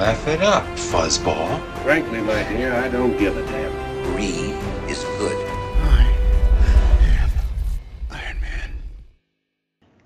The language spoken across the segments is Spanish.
Laugh it up, fuzzball. Frankly, my dear, I don't give a damn. Greed is good. Iron Man.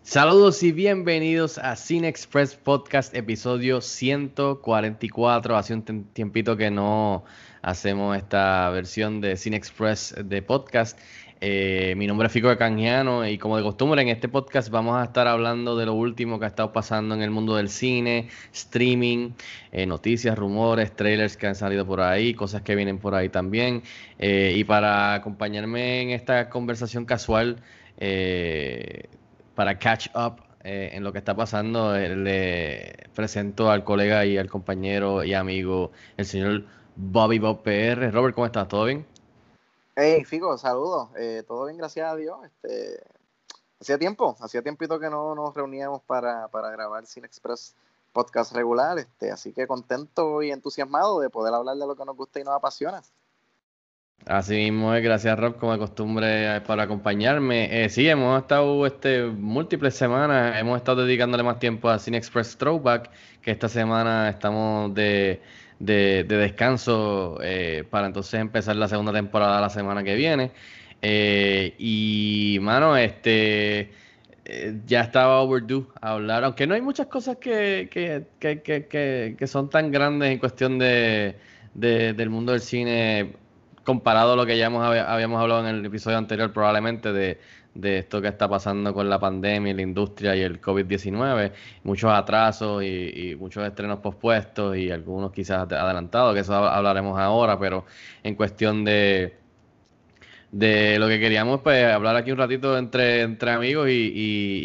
Saludos y bienvenidos a Cine Express Podcast, episodio 144. Hace un tiempito que no hacemos esta versión de Cine Express de podcast. Eh, mi nombre es Fico de Canjiano y como de costumbre en este podcast vamos a estar hablando de lo último que ha estado pasando en el mundo del cine, streaming, eh, noticias, rumores, trailers que han salido por ahí, cosas que vienen por ahí también. Eh, y para acompañarme en esta conversación casual, eh, para catch up en lo que está pasando, le presento al colega y al compañero y amigo, el señor Bobby Bob PR. Robert, ¿cómo estás? ¿Todo bien? Hey, Fico, saludos. Eh, Todo bien, gracias a Dios. Este, hacía tiempo, hacía tiempito que no nos reuníamos para, para grabar Cine Express podcast regular, este, así que contento y entusiasmado de poder hablar de lo que nos gusta y nos apasiona. Así mismo es, gracias Rob, como de costumbre, eh, por acompañarme. Eh, sí, hemos estado este, múltiples semanas, hemos estado dedicándole más tiempo a Cine Express Throwback, que esta semana estamos de, de- de descanso eh, para entonces empezar la segunda temporada la semana que viene. Eh, y, mano, este, eh, ya estaba overdue hablar, aunque no hay muchas cosas que, que, que, que, son tan grandes en cuestión de, de- del mundo del cine comparado a lo que ya hemos, hab- habíamos hablado en el episodio anterior, probablemente de, de esto que está pasando con la pandemia, y la industria y el COVID-19, muchos atrasos y, y muchos estrenos pospuestos y algunos quizás adelantados, que eso hab- hablaremos ahora, pero en cuestión de, de lo que queríamos, pues hablar aquí un ratito entre, entre amigos y,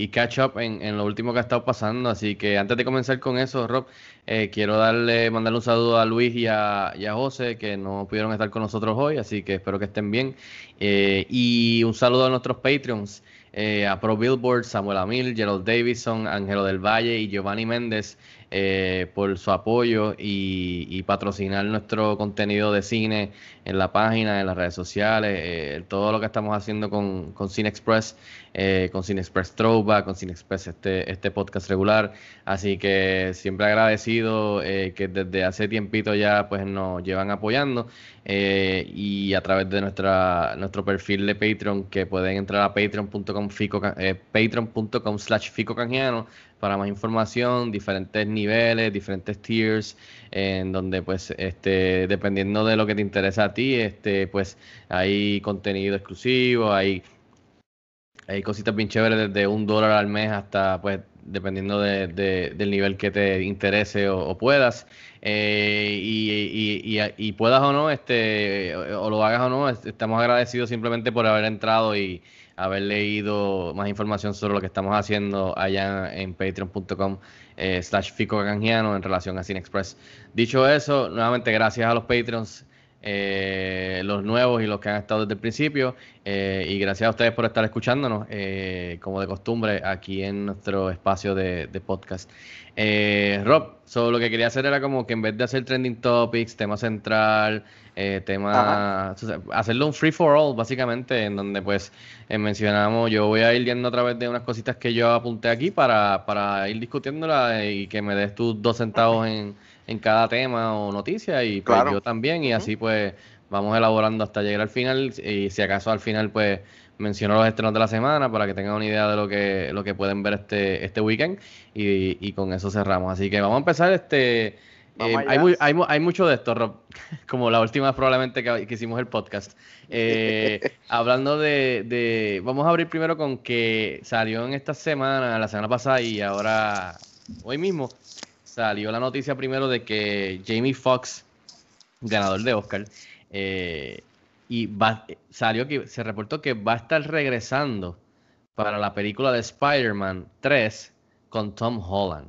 y- catch up en, en lo último que ha estado pasando. Así que antes de comenzar con eso, Rob, eh, quiero darle, mandarle un saludo a Luis y a, a José, que no pudieron estar con nosotros hoy, así que espero que estén bien. Eh, y un saludo a nuestros Patreons, eh, a Pro Billboard, Samuel Amil, Gerald Davison, Ángelo del Valle y Giovanni Méndez eh, por su apoyo y, patrocinar nuestro contenido de cine en la página, en las redes sociales, eh, todo lo que estamos haciendo con, con Cine Express, eh, con Cine Express Throwback, con Cine Express este, este podcast regular. Así que siempre agradecido que desde hace tiempito ya pues nos llevan apoyando y a través de nuestra nuestro perfil de Patreon que pueden entrar a patreon.com fico, patreon.com slash fico canjiano para más información, diferentes niveles, diferentes tiers, en donde pues este dependiendo de lo que te interesa a ti, este pues hay contenido exclusivo, hay hay cositas bien chéveres desde un dólar al mes hasta, pues, dependiendo de- de- del nivel que te interese o, puedas. Eh, y, y- y- y puedas o no, este, o, lo hagas o no, est- estamos agradecidos simplemente por haber entrado y haber leído más información sobre lo que estamos haciendo allá en patreon.com eh, slash fico canjiano en relación a Cine Express. Dicho eso, nuevamente gracias a los Patreons eh, los nuevos y los que han estado desde el principio. eh, y gracias a ustedes por estar escuchándonos, eh, como de costumbre, aquí en nuestro espacio de, de podcast. Eh, Rob, solo lo que quería hacer era como que en vez de hacer trending topics, tema central, eh, tema, hacerlo un free for all, básicamente, en donde pues eh, mencionamos, yo voy a ir yendo a través de unas cositas que yo apunté aquí para, para ir discutiéndola y que me des tus dos centavos en, en cada tema o noticia y pues Claro. yo también y así pues vamos elaborando hasta llegar al final y si acaso al final pues menciono los estrenos de la semana para que tengan una idea de lo que lo que pueden ver este este weekend y, y con eso cerramos. Así que vamos a empezar este eh, hay, mu- hay, mu- hay mucho de esto Rob. Como la última probablemente que, que hicimos el podcast. Eh, hablando de, de vamos a abrir primero con que salió en esta semana la semana pasada y ahora hoy mismo salió la noticia primero de que Jamie Foxx, ganador de Oscar, eh, y va- salió que se reportó que va a estar regresando para la película de Spider-Man 3 con Tom Holland.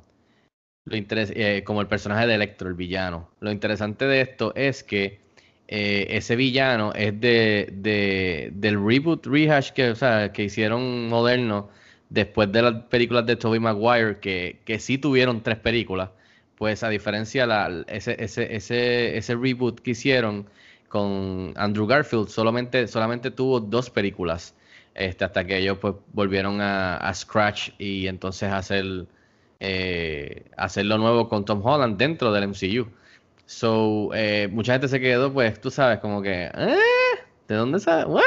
Lo eh, como el personaje de Electro, el villano. Lo interesante de esto es que eh, ese villano es de, de- del reboot rehash que, o sea, que hicieron moderno después de las películas de Tobey Maguire, que, que sí tuvieron tres películas. Pues a diferencia, la, ese, ese, ese, ese reboot que hicieron con Andrew Garfield solamente, solamente tuvo dos películas. Este, hasta que ellos pues volvieron a, a Scratch y entonces hacer, eh, hacer lo nuevo con Tom Holland dentro del MCU. So, eh, mucha gente se quedó, pues, tú sabes, como que, ¿eh? ¿De dónde sale? ¿What?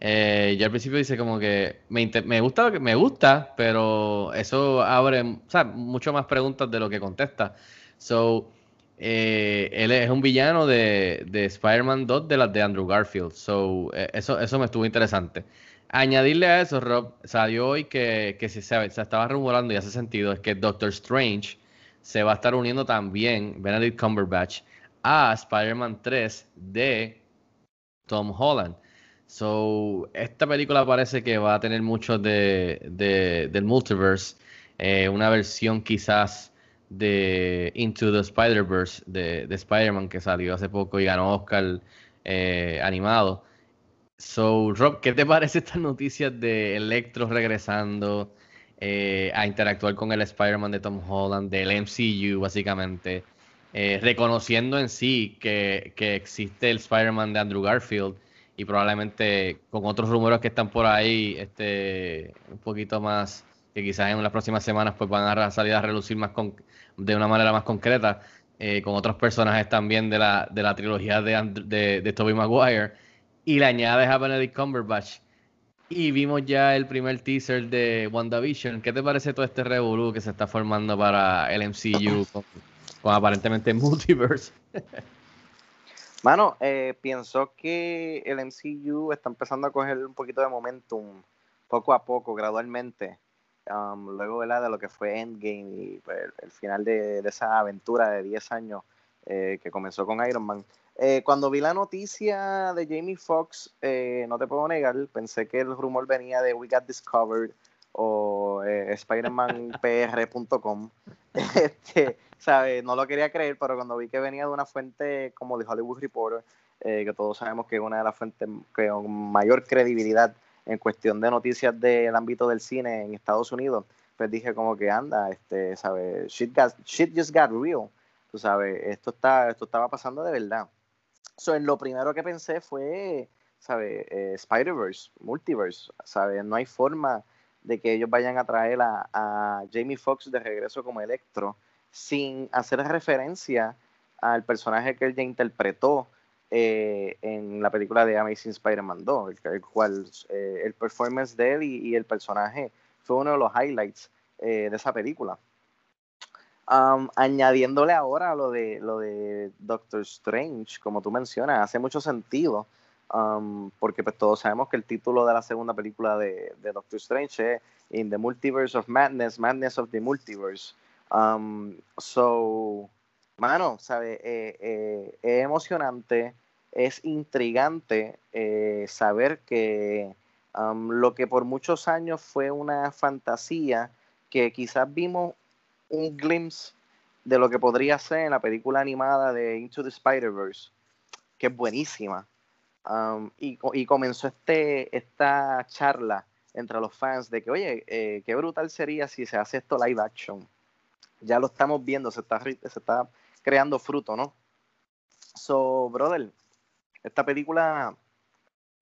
Eh, yo al principio dice como que me, me gusta, que- me gusta, pero eso abre, mucho más preguntas de lo que contesta. So, eh, él es un villano de, de Spider-Man 2 de las de Andrew Garfield. So, eso, eso me estuvo interesante. Añadirle a eso, Rob, salió hoy que, que se, estaba rumorando y hace sentido, es que Doctor Strange se va a estar uniendo también, Benedict Cumberbatch, a Spider-Man 3 de Tom Holland. So, esta película parece que va a tener mucho de, de- del multiverse, eh, una versión quizás de Into the Spider-Verse de, de Spider-Man que salió hace poco y ganó Oscar eh, animado. So, Rob, ¿qué te parece estas noticias de Electro regresando eh, a interactuar con el Spider-Man de Tom Holland, del MCU básicamente? eh, reconociendo en sí que, que existe el Spider-Man de Andrew Garfield y probablemente con otros rumores que están por ahí, este, un poquito más, que quizás en las próximas semanas pues van a salir a relucir más con, de una manera más concreta, eh, con otros personajes también de la, de la trilogía de, de, de Tobey Maguire, y le añades a Benedict Cumberbatch. Y vimos ya el primer teaser de WandaVision. ¿Qué te parece todo este revolú que se está formando para el MCU con, aparentemente multiverse? Mano, eh, pienso que el MCU está empezando a coger un poquito de momentum poco a poco, gradualmente. um, luego de lo que fue Endgame y pues, el, final de, de esa aventura de 10 años eh, que comenzó con Iron Man. Eh, cuando vi la noticia de Jamie Foxx, eh, no te puedo negar, pensé que el rumor venía de We Got Discovered o eh, SpidermanPR.com. este, ¿sabes? No lo quería creer, pero cuando vi que venía de una fuente como The Hollywood Reporter, eh, que todos sabemos que es una de las fuentes que con mayor credibilidad en cuestión de noticias del ámbito del cine en Estados Unidos, pues dije como que anda, este, ¿sabes? Shit, got- shit just got real, tú sabes, esto, está, esto estaba pasando de verdad. So, en lo primero que pensé fue, ¿sabes? Eh, Spider-Verse, Multiverse, ¿sabes? No hay forma de que ellos vayan a traer a, a Jamie Foxx de regreso como Electro sin hacer referencia al personaje que él ya interpretó eh, en la película de Amazing Spider-Man 2, el, cual eh, el performance de él y, y el personaje fue uno de los highlights eh, de esa película. Añadiéndole ahora lo de lo de Doctor Strange, como tú mencionas, hace mucho sentido, porque pues todos sabemos que el título de la segunda película de, Doctor Strange es In the Multiverse of Madness, Madness of the Multiverse. Um, so, mano, ¿sabe? Eh, eh, es emocionante, es intrigante eh, saber que lo que por muchos años fue una fantasía, que quizás vimos un glimpse de lo que podría ser en la película animada de Into the Spider-Verse, que es buenísima. Um, y, co- y comenzó este, esta charla entre los fans de que, oye, eh, qué brutal sería si se hace esto live action. Ya lo estamos viendo, se está, se está creando fruto, ¿no? So, brother, esta película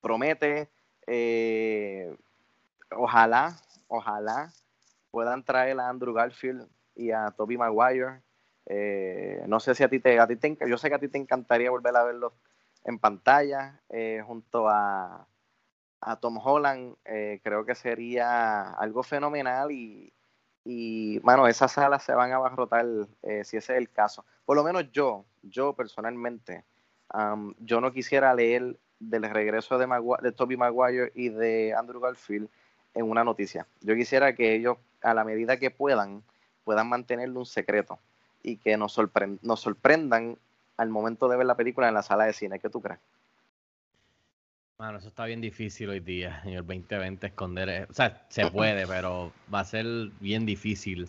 promete, eh, ojalá, ojalá puedan traer a Andrew Garfield y a Tobey Maguire. Eh, no sé si a ti te, a ti te, yo sé que a ti te encantaría volver a verlos en pantalla eh, junto a, a Tom Holland. Eh, creo que sería algo fenomenal y, y mano, esas salas se van a abarrotar si ese es el caso. Por lo menos yo, yo personalmente, um, yo no quisiera leer del regreso de, Magua- de Tobey Maguire y de Andrew Garfield en una noticia. Yo quisiera que ellos, a la medida que puedan, puedan mantenerlo un secreto y que nos, sorpren- nos sorprendan al momento de ver la película en la sala de cine. ¿Qué tú crees? Mano, eso está bien difícil hoy día, en el 2020, esconder. eh, O sea, se puede, pero va a ser bien difícil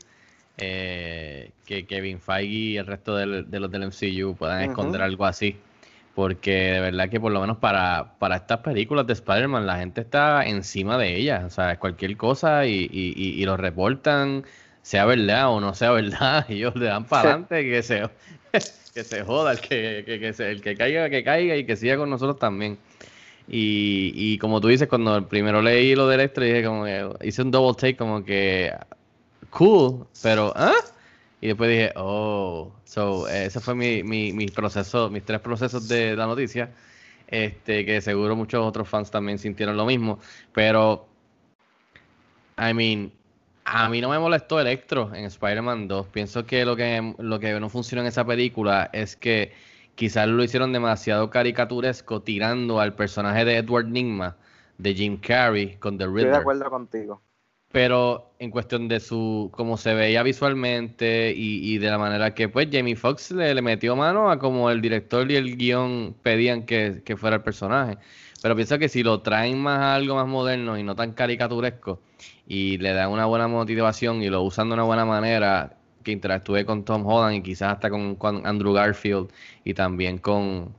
eh, que Kevin Feige y el resto del- de los del MCU puedan esconder algo así. Porque de verdad que por lo menos para, para estas películas de Spider-Man la gente está encima de ellas. O sea, cualquier cosa y, y, y- y lo reportan, sea verdad o no sea verdad, ellos le dan para adelante que se, que se joda, el que, que, que se- el que caiga, que caiga y que siga con nosotros también. Y, y como tú dices, cuando primero leí lo del extra, dije como que hice un double take como que cool, pero ¿ah? Y después dije, oh, so, ese fue mi, mi, mi proceso, mis tres procesos de la noticia, este, que seguro muchos otros fans también sintieron lo mismo, pero, I mean, a mí no me molestó Electro en Spider-Man 2, pienso que lo que, lo que no funcionó en esa película es que quizás lo hicieron demasiado caricaturesco tirando al personaje de Edward Nigma, de Jim Carrey, con The Estoy de Riddler. acuerdo contigo. Pero en cuestión de su, cómo se veía visualmente y, y de la manera que pues Jamie Foxx le, le metió mano a como el director y el guion pedían que, que fuera el personaje. Pero pienso que si lo traen más a algo más moderno y no tan caricaturesco y le dan una buena motivación y lo usan de una buena manera, que interactúe con Tom Holland y quizás hasta con, Andrew Garfield y también con,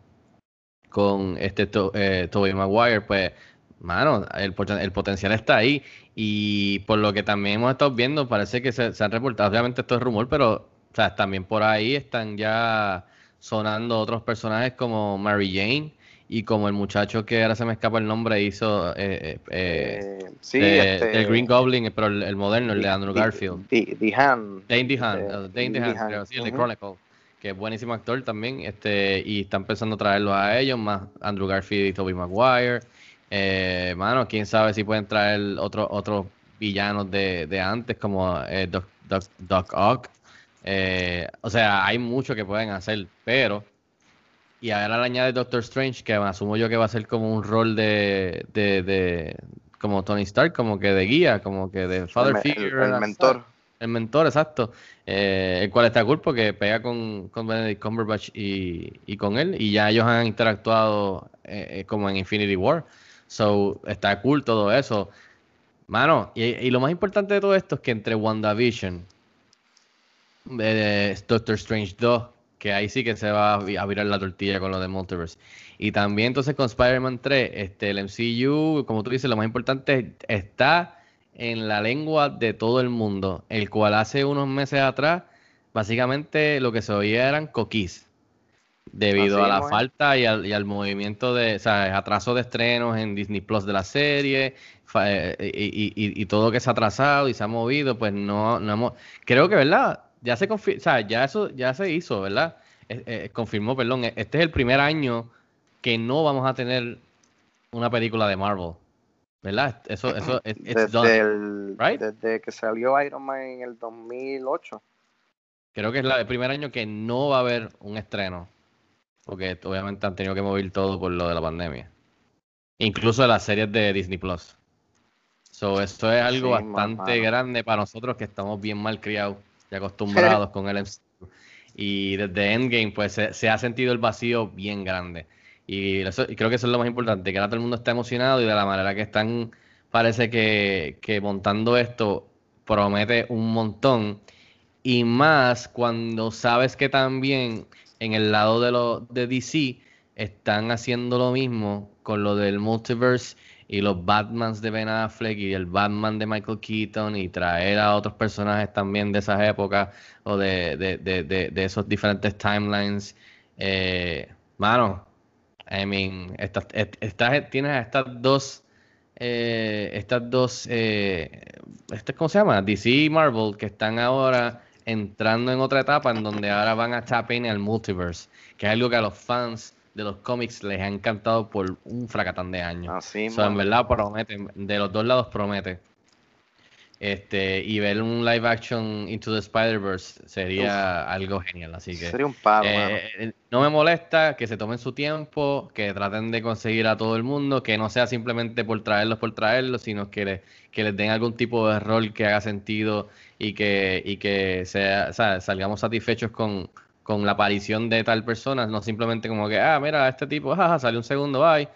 con este to, eh, Tobey Maguire, pues, mano, el, poten- el potencial está ahí. Y por lo que también hemos estado viendo, parece que se, han reportado, obviamente esto es rumor, pero también por ahí están ya sonando otros personajes como Mary Jane y como el muchacho que ahora se me escapa el nombre hizo eh, eh, eh, Eh, sí, de- este, Green Goblin, pero el, el moderno, el de Andrew Garfield. Dihan. Dane DeHaan, eh, eh, Dane creo, sí, el de. Chronicle, que es buenísimo actor también, este, y están pensando traerlos a ellos, más Andrew Garfield y Tobey Maguire. Eh, mano, quién sabe si pueden traer otros otros villanos de, de antes, como eh, Doc, Doc, Doc Ock. Eh, o sea, hay mucho que pueden hacer, pero. Y ahora le añade Doctor Strange, que asumo yo que va a ser como un rol de, de, de como Tony Stark, como que de guía, como que de father el, figure. el mentor. El mentor, exacto. Eh, el cual está cool porque pega con, con Benedict Cumberbatch y, y con él. Y ya ellos han interactuado eh, eh, como en Infinity War. So, está cool todo eso. Mano, y, y lo más importante de todo esto es que entre WandaVision, eh, Doctor Strange 2, que ahí sí que se va a vi- a virar la tortilla con lo de Multiverse. Y también entonces con Spider-Man 3, este, el MCU, como tú dices, lo más importante está en la lengua de todo el mundo, el cual hace unos meses atrás, básicamente lo que se oía eran coquís, debido Así a la falta y al, y al movimiento de, o sea, atraso de estrenos en Disney Plus de la serie, eh, y, y- y- y todo que se ha atrasado y se ha movido, pues no, no hemos, creo que, ¿verdad? Ya se confi- o sea, ya eso ya se hizo, ¿verdad? Eh, eh, confirmó, perdón, este es el primer año que no vamos a tener una película de Marvel. ¿Verdad? Eso, eso, it- it's Desde, done. el- right? desde que salió Iron Man en el 2008. Creo que es la- el primer año que no va a haber un estreno. Porque obviamente han tenido que mover todo por lo de la pandemia. Incluso las series de Disney Plus. So, esto es algo Sí, bastante grande para nosotros que estamos bien mal criados y acostumbrados con el MCU. Y desde Endgame, pues se, se ha sentido el vacío bien grande. Y, eso- y creo que eso es lo más importante, que ahora todo el mundo está emocionado y de la manera que están, parece que, que montando esto promete un montón. Y más cuando sabes que también en el lado de, lo, de DC están haciendo lo mismo con lo del multiverse y los Batmans de Ben Affleck y el Batman de Michael Keaton y traer a otros personajes también de esas épocas o de, de, de, de, esos diferentes timelines. Eh, mano, I mean, estas, est- estas- tienes a estas dos, eh, estas dos, eh, este, ¿cómo se llama? DC y Marvel, que están ahora entrando en otra etapa en donde ahora van a tap in al multiverse, que es algo que a los fans de los cómics les ha encantado por un fracatán de años. Así, O sea, en verdad promete, de los dos lados promete. Este, y ver un live action Into the Spider-Verse sería algo genial, así que Sería un palo, eh, eh, no me molesta que se tomen su tiempo, que traten de conseguir a todo el mundo, que no sea simplemente por traerlos por traerlos, sino que, le- que les den algún tipo de rol que haga sentido y que, y que sea, o sea, salgamos satisfechos con, con la aparición de tal persona, no simplemente como que, ah, mira, este tipo, jaja, salió un segundo, bye.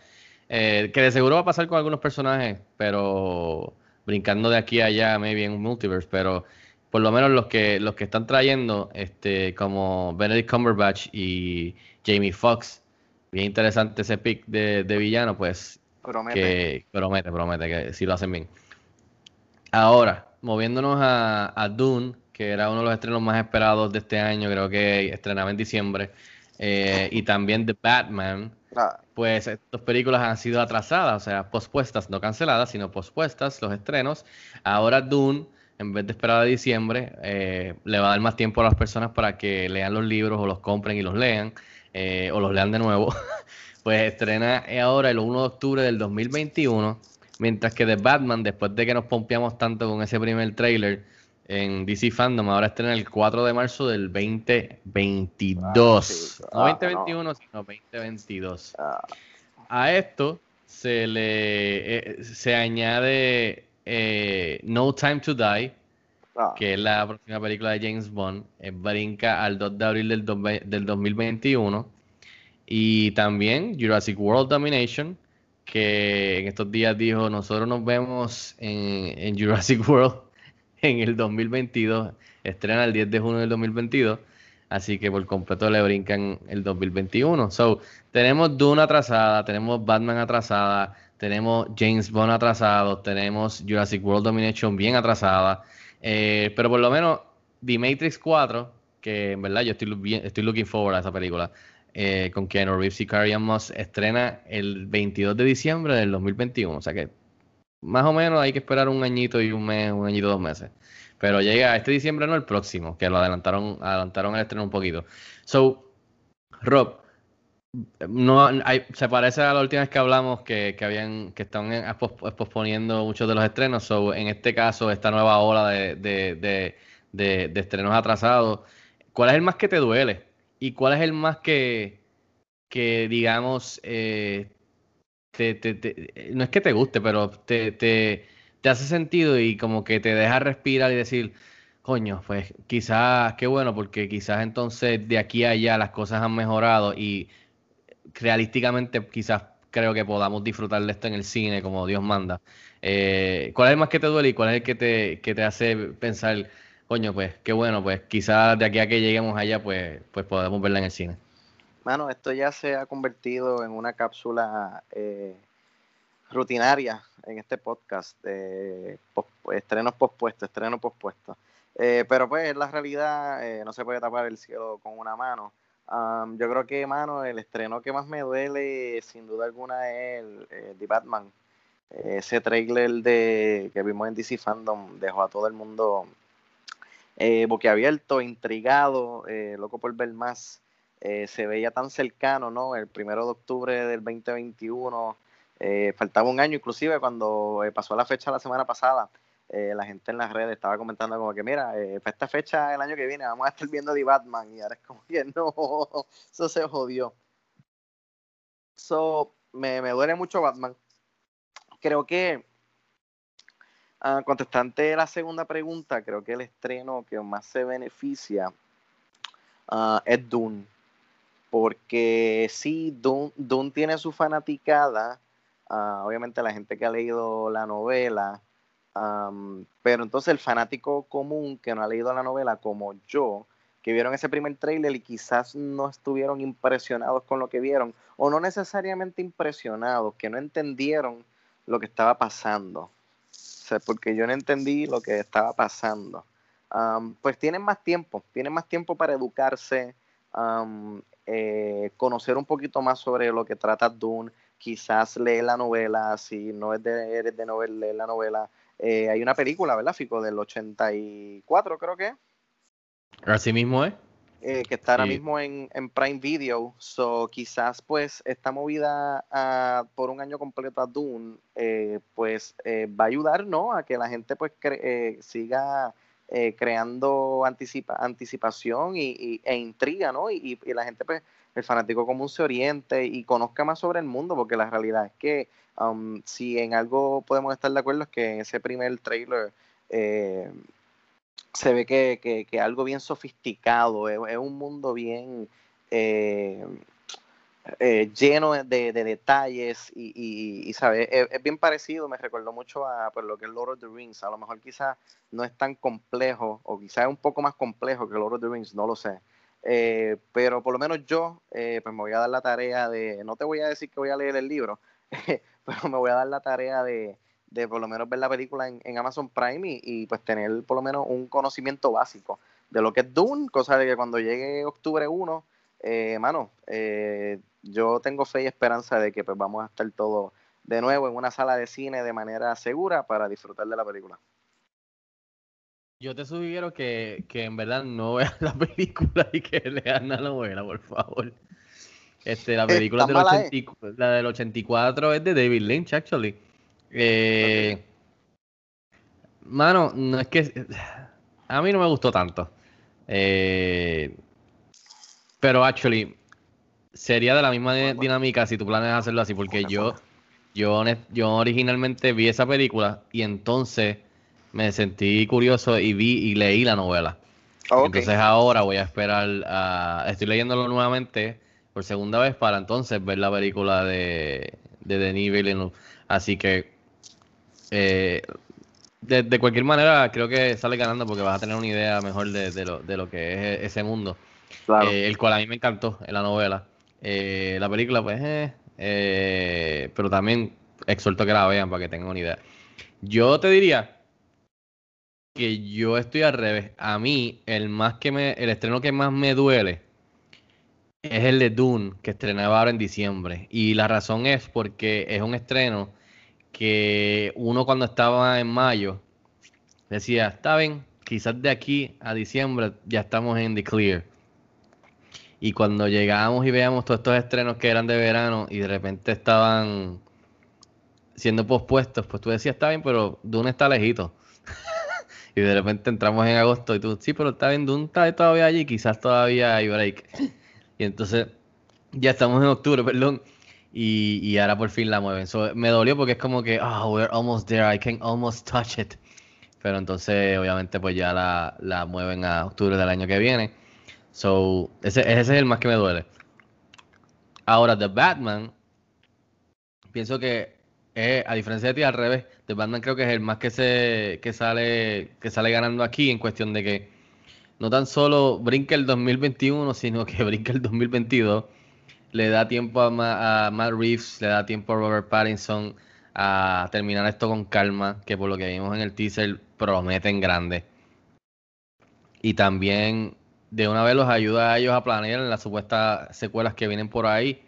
Eh, que de seguro va a pasar con algunos personajes, pero brincando de aquí a allá, maybe en un multiverse, pero por lo menos los que los que están trayendo, este, como Benedict Cumberbatch y Jamie Foxx, bien interesante ese pick de, de villano, pues Promete. que promete, promete que sí lo hacen bien. Ahora, moviéndonos a, a Dune, que era uno de los estrenos más esperados de este año, creo que estrenaba en diciembre, eh, y también The Batman, Ah, pues estas películas han sido atrasadas, o sea, pospuestas, no canceladas, sino pospuestas los estrenos. Ahora Dune, en vez de esperar a diciembre, eh, le va a dar más tiempo a las personas para que lean los libros o los compren y los lean, eh, o los lean de nuevo. pues estrena ahora el 1 de octubre del 2021, mientras que The Batman, después de que nos pompeamos tanto con ese primer trailer en DC Fandom, ahora estrena el 4 de marzo del 2022. Ah, sí. No Ah, 2021, sino 2022. ah, A esto se le eh, se añade eh, No Time to Die, ah. que es la próxima película de James Bond, eh, brinca al 2 de abril del, dos- del 2021. Y también Jurassic World Domination, que en estos días dijo, nosotros nos vemos en, en Jurassic World en el 2022. Estrena el 10 de junio del 2022. Así que por completo le brincan el 2021. So, tenemos Dune atrasada, tenemos Batman atrasada, tenemos James Bond atrasado, tenemos Jurassic World Domination bien atrasada. Eh, pero por lo menos The Matrix 4, que en verdad yo estoy, looking forward a esa película, eh, con Keanu Reeves y Carrie Moss, estrena el 22 de diciembre del 2021. O sea que más o menos hay que esperar un añito y un mes, un añito, dos meses. Pero llega este diciembre, no el próximo, que lo adelantaron, adelantaron el estreno un poquito. So, Rob, no hay- se parece a la última vez que hablamos que, que habían, que están en- pos- posponiendo muchos de los estrenos. So, en este caso, esta nueva ola de, de, de, de- de estrenos atrasados, ¿cuál es el más que te duele? ¿Y cuál es el más que, que digamos, eh, te, te- te- no es que te guste, pero te, te, te hace sentido y como que te deja respirar y decir, coño, pues quizás, qué bueno, porque quizás entonces de aquí a allá las cosas han mejorado y realísticamente quizás creo que podamos disfrutar de esto en el cine como Dios manda. Eh, ¿cuál es el más que te duele y cuál es el que te, que te hace pensar, coño, pues qué bueno, pues quizás de aquí a que lleguemos allá, pues, pues podemos verla en el cine? Mano, esto ya se ha convertido en una cápsula eh, rutinaria en este podcast de pos- estrenos pospuestos, estrenos pospuestos. Eh, pero pues la realidad eh, no se puede tapar el cielo con una mano. Yo creo que, mano, el estreno que más me duele, sin duda alguna, es el eh, The Batman. Eh, ese trailer de, que vimos en DC Fandom dejó a todo el mundo eh, boquiabierto, intrigado, eh, loco por ver más. Eh, se veía tan cercano, ¿no? El primero de octubre del 2021, eh, faltaba un año, inclusive cuando eh, pasó la fecha la semana pasada, la gente en las redes estaba comentando como que, mira, para esta fecha el año que viene vamos a estar viendo The Batman, y ahora es como que no, eso se jodió. So, me, me duele mucho Batman. Creo que, ah, contestante la segunda pregunta, creo que el estreno que más se beneficia ah, es Dune. Porque sí, Dune, tiene su fanaticada. ah, obviamente la gente que ha leído la novela. pero entonces el fanático común que no ha leído la novela, como yo, que vieron ese primer tráiler y quizás no estuvieron impresionados con lo que vieron, o no necesariamente impresionados, que no entendieron lo que estaba pasando. O sea, porque yo no entendí lo que estaba pasando. Pues tienen más tiempo, tienen más tiempo para educarse, eh, conocer un poquito más sobre lo que trata Dune, quizás leer la novela, si no es de, eres de novela, leer la novela. Eh, hay una película, ¿verdad, Fico? Del 84, creo que Así mismo es. eh, que está ahora Sí. mismo en, en Prime Video. So, quizás pues esta movida a- por un año completo a Dune, eh, pues eh, va a ayudar, ¿no? A que la gente pues siga eh, creando anticipa anticipación y, e intriga, ¿no? Y, y- la gente pues el fanático común se oriente y conozca más sobre el mundo, porque la realidad es que um, si en algo podemos estar de acuerdo es que en ese primer trailer eh, se ve que, que, que algo bien sofisticado, es, es un mundo bien, eh, eh, lleno de, de detalles y, y, ¿sabes? Es, es, bien parecido, me recordó mucho a pues, lo que es Lord of the Rings. A lo mejor quizás no es tan complejo o quizás es un poco más complejo que Lord of the Rings, no lo sé. Eh, pero por lo menos yo eh, pues me voy a dar la tarea de, no te voy a decir que voy a leer el libro, pero me voy a dar la tarea de, de por lo menos ver la película en, en Amazon Prime y, y, pues tener por lo menos un conocimiento básico de lo que es Dune, cosa de que cuando llegue octubre 1, eh, mano, eh, yo tengo fe y esperanza de que pues vamos a estar todos de nuevo en una sala de cine de manera segura para disfrutar de la película. Yo te sugiero que, que en verdad no veas la película y que leas la novela, por favor. Este, la película del, 80, la del 84 es de David Lynch, actually. Eh, okay. Mano, no es que. A mí no me gustó tanto. Eh, pero, actually, sería de la misma dinámica si tú planeas hacerlo así, porque yo, yo, yo originalmente vi esa película y entonces me sentí curioso y vi y leí la novela. Okay. Entonces ahora voy a esperar a... Estoy leyéndolo nuevamente por segunda vez para entonces ver la película de, de Denis Villeneuve. Así que eh, de, de, cualquier manera creo que sale ganando porque vas a tener una idea mejor de, de, lo, de lo, que es ese mundo. Claro. Eh, el cual a mí me encantó en la novela. Eh, la película, pues, eh, eh, pero también exhorto que la vean para que tengan una idea. Yo te diría que yo estoy al revés. A mí, el más que me, el estreno que más me duele es el de Dune, que estrenaba ahora en diciembre. Y la razón es porque es un estreno que uno cuando estaba en mayo decía, está bien, quizás de aquí a diciembre ya estamos en the clear. Y cuando llegábamos y veíamos todos estos estrenos que eran de verano y de repente estaban siendo pospuestos, pues tú decías, está bien, pero Dune está lejito. y de repente entramos en agosto y tú, sí, pero está bien, Dune está todavía allí, quizás todavía hay break. y entonces ya estamos en octubre, perdón. Y, y ahora por fin la mueven. Me dolió porque es como que, oh, we're almost there, I can almost touch it. Pero entonces, obviamente, pues ya la, la mueven a octubre del año que viene. So, ese, ese es el más que me duele. Ahora, The Batman, pienso que es, a diferencia de ti, al revés, The Batman creo que es el más que se que sale que sale ganando aquí en cuestión de que no tan solo brinca el 2021, sino que brinca el 2022. Le da tiempo a Matt Reeves, le da tiempo a Robert Pattinson a terminar esto con calma, que por lo que vimos en el teaser prometen grande. Y también de una vez los ayuda a ellos a planear las supuestas secuelas que vienen por ahí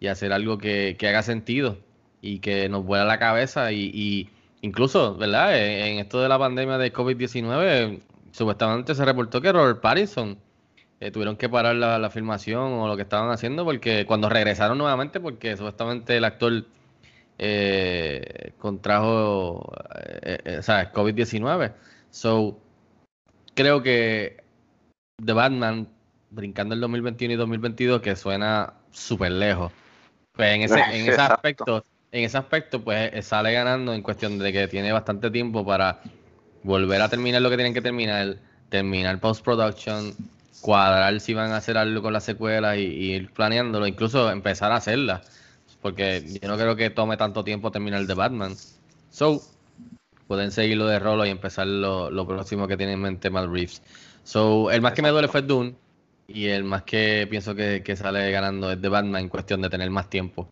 y hacer algo que, que haga sentido y que nos vuela la cabeza y, y incluso, ¿verdad? En, en, esto de la pandemia de COVID-19, supuestamente se reportó que Robert Pattinson eh, tuvieron que parar la, la, filmación o lo que estaban haciendo porque cuando regresaron nuevamente, porque supuestamente el actor eh, contrajo, eh, eh ¿sabes? COVID-19. So, creo que The Batman brincando el 2021 y 2022 que suena súper lejos. Pues en ese, en ese aspecto, en ese aspecto, pues eh, sale ganando en cuestión de que tiene bastante tiempo para volver a terminar lo que tienen que terminar, terminar post-production, cuadrar si van a hacer algo con la secuela y, y, ir planeándolo, incluso empezar a hacerla. Porque yo no creo que tome tanto tiempo terminar The Batman. So, pueden seguirlo de rolo y empezar lo, lo próximo que tiene en mente Matt Reeves. So, el más que me duele fue Dune. Y el más que pienso que, que, sale ganando es The Batman en cuestión de tener más tiempo.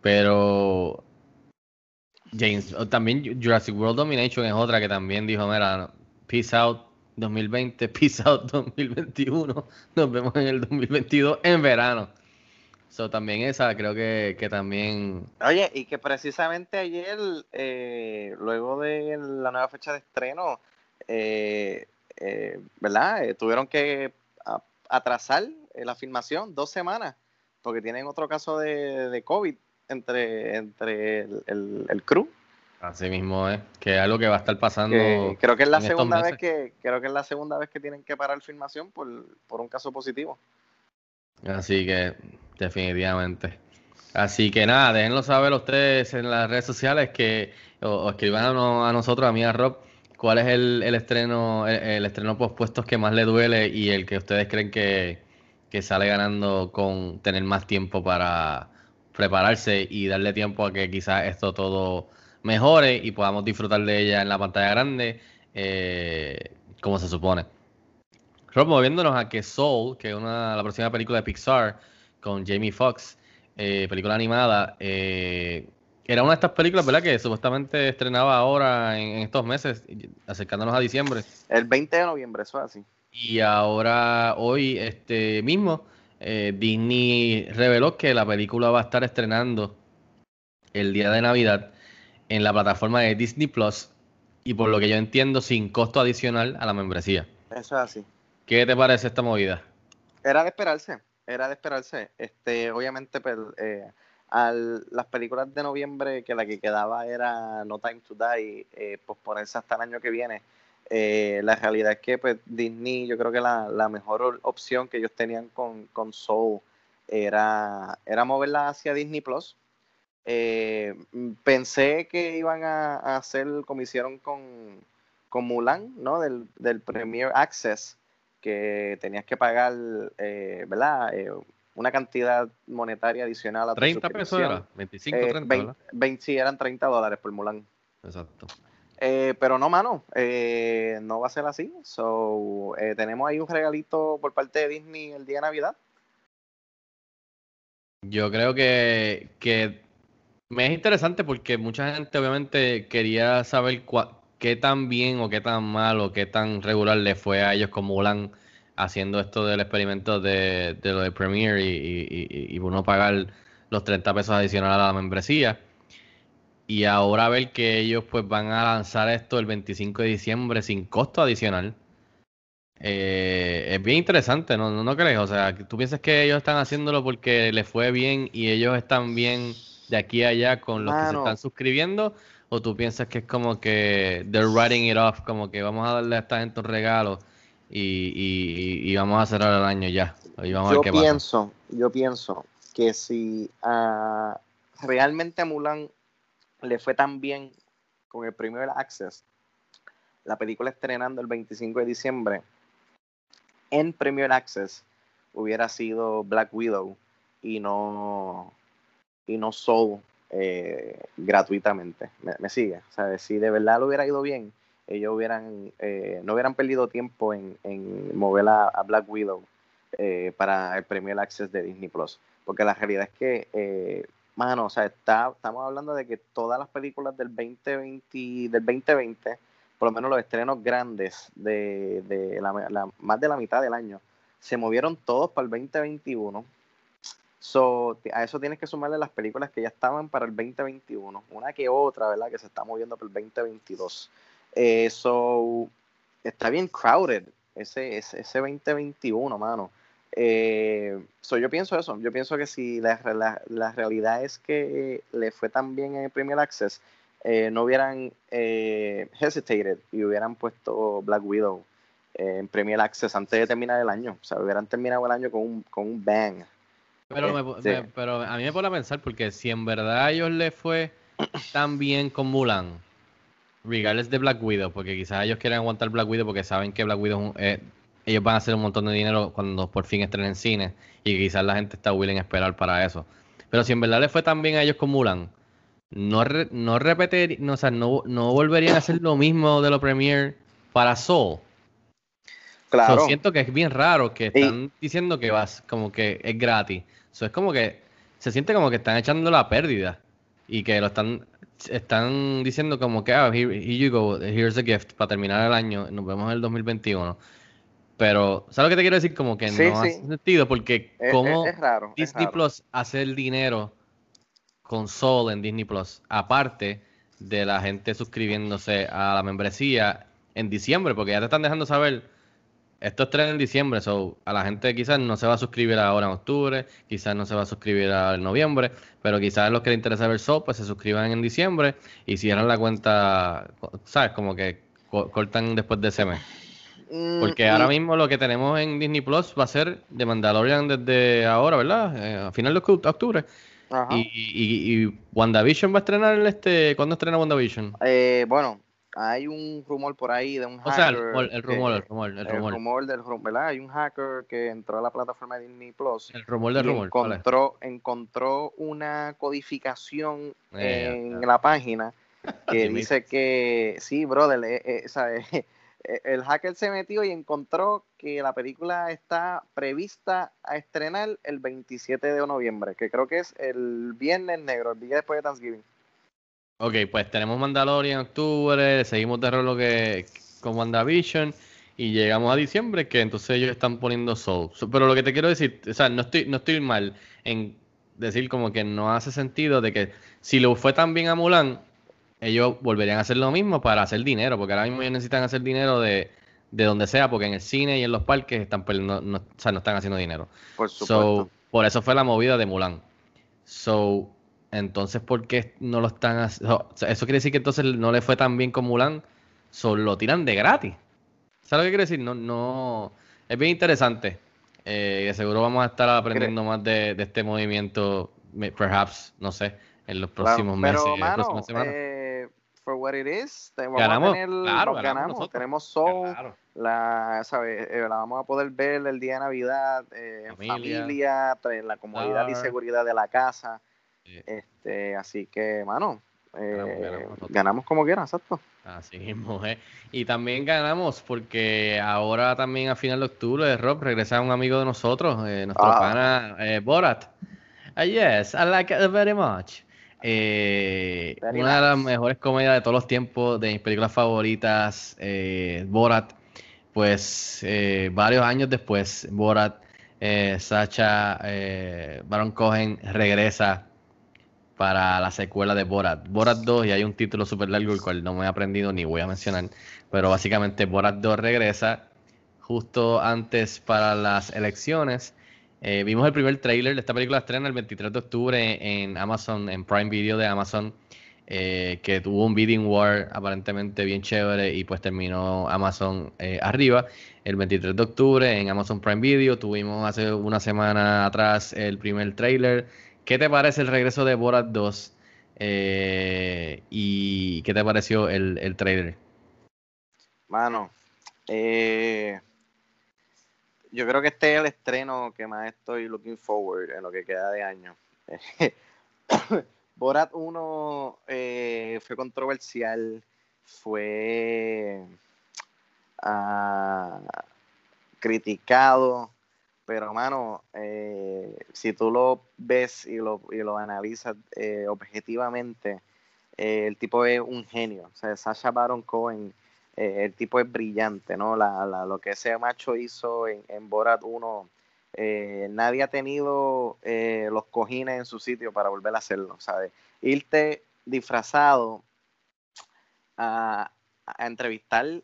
Pero James, también Jurassic World Domination es otra que también dijo, mira, peace out 2020, peace out 2021, nos vemos en el 2022 en verano. So, también esa creo que, que también... Oye, y que precisamente ayer, eh, luego de la nueva fecha de estreno, eh, eh, ¿verdad? Eh, tuvieron que atrasar eh, la filmación dos semanas porque tienen otro caso de, de COVID entre, entre el, el, el, crew. Así mismo es, que es algo que va a estar pasando. Que creo que es la segunda vez que creo que es la segunda vez que tienen que parar filmación por, por un caso positivo. Así que definitivamente. Así que nada, déjenlo saber ustedes en las redes sociales que o, o escriban a, a, nosotros, a mí a Rob, cuál es el, el estreno, el, estreno pospuestos que más le duele y el que ustedes creen que, que sale ganando con tener más tiempo para prepararse y darle tiempo a que quizás esto todo mejore y podamos disfrutar de ella en la pantalla grande eh, como se supone. Rob, moviéndonos a que Soul, que es una, la próxima película de Pixar con Jamie Foxx, eh, película animada, eh, era una de estas películas, ¿verdad? Que supuestamente estrenaba ahora en, en estos meses, acercándonos a diciembre. El 20 de noviembre, eso es así. Y ahora, hoy, este mismo, eh, Disney reveló que la película va a estar estrenando el día de Navidad en la plataforma de Disney Plus y por lo que yo entiendo, sin costo adicional a la membresía. Eso es así. ¿Qué te parece esta movida? Era de esperarse, era de esperarse. Este, obviamente, pues, eh, al, las películas de noviembre, que la que quedaba era No Time to Die, eh, posponerse hasta el año que viene. Eh, la realidad es que pues, Disney, yo creo que la, la mejor opción que ellos tenían con, con Soul era, era moverla hacia Disney Plus. Eh, pensé que iban a, hacer como hicieron con, con Mulan, ¿no? Del, del Premier Access, que tenías que pagar, eh, ¿verdad? Eh, una cantidad monetaria adicional a tu 30 pesos era, 25, 30 20, 20, 20, sí, eran 30 dólares por Mulan. Exacto. Eh, pero no, mano, eh, no va a ser así. So, eh, tenemos ahí un regalito por parte de Disney el día de Navidad. Yo creo que, que me es interesante porque mucha gente obviamente quería saber qué tan bien o qué tan mal o qué tan regular le fue a ellos con Mulan haciendo esto del experimento de, de lo de Premiere y, y, y, y uno pagar los 30 pesos adicionales a la membresía. Y ahora ver que ellos pues van a lanzar esto el 25 de diciembre sin costo adicional. Eh, es bien interesante, ¿no? ¿no? ¿no crees? O sea, tú piensas que ellos están haciéndolo porque les fue bien y ellos están bien de aquí a allá con los que se están suscribiendo. ¿O tú piensas que es como que they're writing it off, como que vamos a darle a esta gente un regalo y, y, y vamos a cerrar el año ya? Vamos yo a ver qué pienso, pasa. yo pienso que si uh, realmente a Mulan le fue tan bien con el Premier Access, la película estrenando el 25 de diciembre, en Premier Access hubiera sido Black Widow y no, y no Soul eh, gratuitamente. ¿Me, ¿Me, sigue? O sea, si de verdad lo hubiera ido bien, ellos hubieran, eh, no hubieran perdido tiempo en, en mover a, Black Widow eh, para el Premier Access de Disney Plus. Porque la realidad es que eh, mano, o sea, está, estamos hablando de que todas las películas del 2020, del 2020, por lo menos los estrenos grandes de, de la, la, más de la mitad del año, se movieron todos para el 2021. So, a eso tienes que sumarle las películas que ya estaban para el 2021, una que otra, ¿verdad? Que se está moviendo para el 2022. Eh, so, está bien crowded ese, ese, ese 2021, mano. Eh, so yo pienso eso, yo pienso que si la, la, la, realidad es que le fue tan bien en el Premier Access, eh, no hubieran eh, hesitated y hubieran puesto Black Widow eh, en Premier Access antes de terminar el año, o sea, hubieran terminado el año con un, con un bang. Pero, este, me, me, pero a mí me pone a pensar, porque si en verdad a ellos les fue tan bien con Mulan, regardless de Black Widow, porque quizás ellos quieren aguantar Black Widow porque saben que Black Widow es ellos van a hacer un montón de dinero cuando por fin estrenen en cine y quizás la gente está willing a esperar para eso. Pero si en verdad le fue tan bien a ellos con Mulan, no, re, no repetir, no, o sea, no, no volverían a hacer lo mismo de lo premier para Soul. Claro. So, siento que es bien raro que están diciendo que vas como que es gratis. So, es como que se siente como que están echando la pérdida y que lo están están diciendo como que ah, here, here you go, here's a gift para terminar el año, nos vemos en el 2021 pero, ¿sabes lo que te quiero decir? Como que sí, no sí. hace sentido, porque es, como es, es raro, Disney Plus hace el dinero con Soul en Disney Plus, aparte de la gente suscribiéndose a la membresía en diciembre, porque ya te están dejando saber, esto estrena en diciembre, so a la gente quizás no se va a suscribir ahora en octubre, quizás no se va a suscribir en noviembre, pero quizás los que les interesa ver Soul, pues se suscriban en diciembre y cierran la cuenta, ¿sabes? Como que cortan después de ese mes. Porque ahora mismo lo que tenemos en Disney Plus va a ser de Mandalorian desde ahora, ¿verdad? Eh, a final de octubre. Y, y, y, WandaVision va a estrenar este. ¿Cuándo estrena WandaVision? Eh, bueno, hay un rumor por ahí de un hacker. O sea, el rumor, el rumor, el rumor, el el rumor. del rumor, ¿verdad? Hay un hacker que entró a la plataforma de Disney Plus El rumor del y rumor. encontró, encontró una codificación Eh, en la página que dice que sí, brother, eh, eh, ¿sabes? el hacker se metió y encontró que la película está prevista a estrenar el 27 de noviembre, que creo que es el viernes negro, el día después de Thanksgiving. Ok, pues tenemos Mandalorian en octubre, seguimos de lo que con WandaVision y llegamos a diciembre que entonces ellos están poniendo Soul. So- Pero lo que te quiero decir, o sea, no estoy, no estoy mal en decir como que no hace sentido de que si lo fue tan bien a Mulan, ellos volverían a hacer lo mismo para hacer dinero, porque ahora mismo ellos necesitan hacer dinero de, de donde sea, porque en el cine y en los parques están perdiendo, no, o sea, no están haciendo dinero. Por supuesto. So, por eso fue la movida de Mulan. So, entonces, ¿por qué no lo están haciendo? eso quiere decir que entonces no le fue tan bien con Mulan. So, lo tiran de gratis. ¿Sabes lo que quiere decir? No, no. Es bien interesante. Eh, seguro vamos a estar aprendiendo más de, de este movimiento, perhaps, no sé, en los Claro, próximos meses, Pero, en las mano, próximas eh, for what it is, te- vamos Ganamos, a tener, claro, nos ganamos tenemos Soul, Claro. la, ¿sabes? Eh, la vamos a poder ver el día de Navidad, eh, en Familia. familia, en la comodidad y seguridad de la casa. Sí. Este, así que, mano, eh, Ganamos, ganamos como quiera, exacto. Así mismo es. Y también ganamos porque ahora también a final de octubre, Rob, regresa un amigo de nosotros, eh, nuestro Ah. pana eh, Borat. Ah, yes, I like it very much. Eh, Very una de las mejores comedias de todos los tiempos, de mis películas favoritas, eh, Borat. Pues eh, varios años después, Borat, eh, Sacha eh, Baron Cohen regresa para la secuela de Borat. Borat 2, y hay un título súper largo, el cual no me he aprendido ni voy a mencionar, pero básicamente Borat 2 regresa justo antes para las elecciones. Eh, vimos el primer tráiler de esta película, estrena el 23 de octubre en Amazon, en Prime Video de Amazon, eh, que tuvo un bidding war aparentemente bien chévere y pues terminó Amazon eh, arriba. El 23 de octubre en Amazon Prime Video tuvimos hace una semana atrás el primer tráiler. ¿Qué te parece el regreso de Borat 2? Eh, ¿Y qué te pareció el, el trailer? Mano, eh, yo creo que este es el estreno que más estoy looking forward en lo que queda de año. Borat 1 eh, fue controversial, fue ah, criticado, pero mano, eh, si tú lo ves y lo, y lo analizas eh, objetivamente, eh, el tipo es un genio. O sea, Sasha Baron Cohen, el tipo es brillante, ¿no? La, la- lo que ese macho hizo en, en Borat 1, eh, nadie ha tenido los cojines en su sitio para volver a hacerlo, ¿sabes? Irte disfrazado a, a entrevistar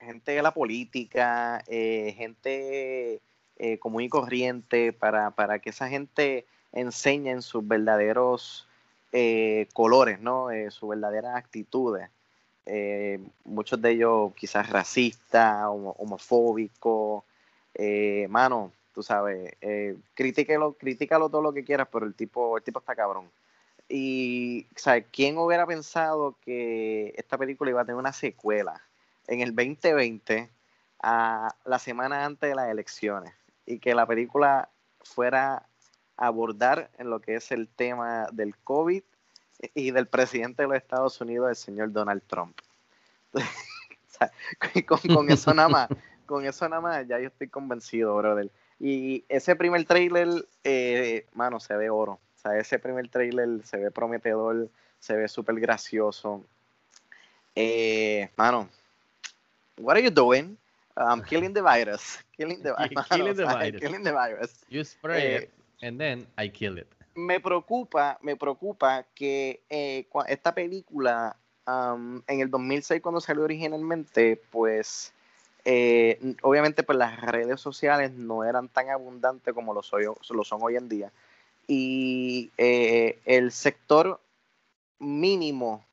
gente de la política, gente eh, común y corriente, para, para que esa gente enseñen sus verdaderos eh, colores, ¿no? Eh, sus verdaderas actitudes. Muchos de ellos quizás racistas, homo- homofóbicos. Mano, tú sabes, critícalo todo lo que quieras, pero el tipo, el tipo está cabrón. Y, ¿sabes? ¿Quién hubiera pensado que esta película iba a tener una secuela en el 2020, a la semana antes de las elecciones? Y que la película fuera a abordar en lo que es el tema del COVID y del presidente de los Estados Unidos, el señor Donald Trump. Con eso nada más, con eso nada más, ya yo estoy convencido, brother. Y ese primer trailer, eh, mano, se ve oro. O sea, ese primer trailer se ve prometedor, se ve súper gracioso. Eh, mano, what are you doing? I'm killing the virus. Killing the, Killing mano, the virus. Killing the virus. You spray Eh, it, and then I kill it. me preocupa, me preocupa que eh, esta película am, en el 2006 cuando salió originalmente, pues eh, obviamente pues las redes sociales no eran tan abundantes como lo, soy, lo son hoy en día y eh, el sector mínimo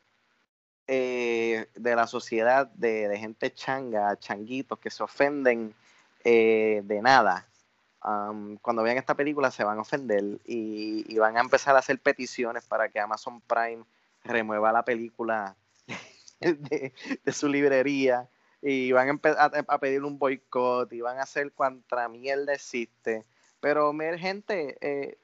eh, de la sociedad de, de gente changa, changuitos que se ofenden eh, de nada cuando vean esta película se van a ofender y, van a empezar a hacer peticiones para que Amazon Prime remueva la película de, su librería y van a, a, a pedir un boicot y van a hacer cuanta mierda existe. Pero, mire, gente, eh,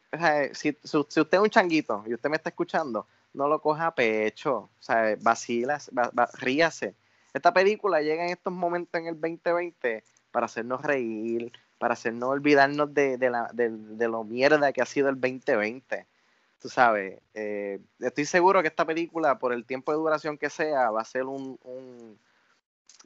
si usted es un changuito y usted me está escuchando, no lo coja a pecho, o sea, vacila, va- va- ríase. Esta película llega en estos momentos en el 2020 para hacernos reír, para hacernos olvidarnos de, de, la, de lo mierda que ha sido el 2020. Tú sabes, eh, estoy seguro que esta película, por el tiempo de duración que sea, va a ser un, un-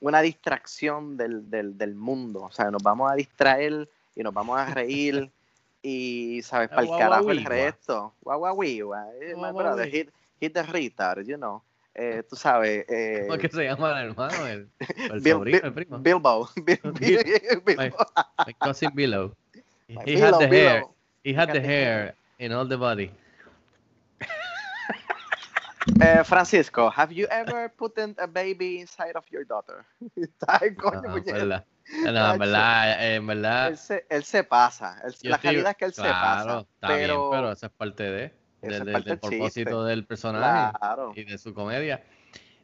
una distracción del, del, del mundo. O sea, nos vamos a distraer y nos vamos a reír y, ¿sabes? Para el carajo el resto. Guau, guau, eh, hit, hit the retard, you know. Eh, tú sabes. Eh, ¿Cómo es que se llama el hermano? El, el Bil- sobrino, Bil- el primo. Bilbo. Bil- Bil- Bil- Bilbo. My cousin. My He had Bilbo, the hair. Bilbo. He had the hair in all the body. Eh, Francisco, have you ever put in a baby inside of your daughter? Ay, coño, No, verdad. No, Tacho. en verdad, eh, en verdad. Él se, él se pasa. Él- la estoy- realidad es que él se claro, pasa. Está pero, bien, pero eso es parte de, es del- parte del del chiste. propósito del personaje Claro. y de su comedia.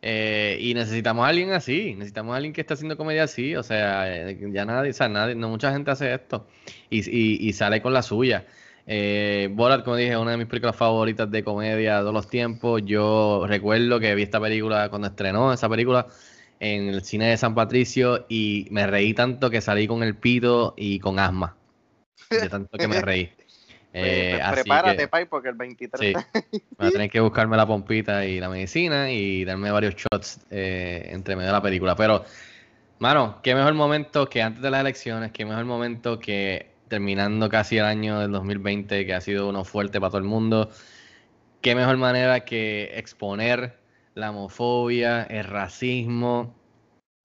Eh, y necesitamos a alguien así, necesitamos a alguien que esté haciendo comedia así, o sea, eh, ya nadie, o sea, nadie, no mucha gente hace esto y, y- y sale con la suya. Eh, Borat, como dije, es una de mis películas favoritas de comedia de todos los tiempos. Yo recuerdo que vi esta película cuando estrenó esa película en el cine de San Patricio y me reí tanto que salí con el pito y con asma, de tanto que me reí. Eh, Pues, así prepárate, que- Pai, porque el 23 Sí. Voy a tener que buscarme la pompita y la medicina y darme varios shots eh, entre medio de la película. Pero, mano, qué mejor momento que antes de las elecciones, qué mejor momento que terminando casi el año del 2020, que ha sido uno fuerte para todo el mundo. Qué mejor manera que exponer la homofobia, el racismo,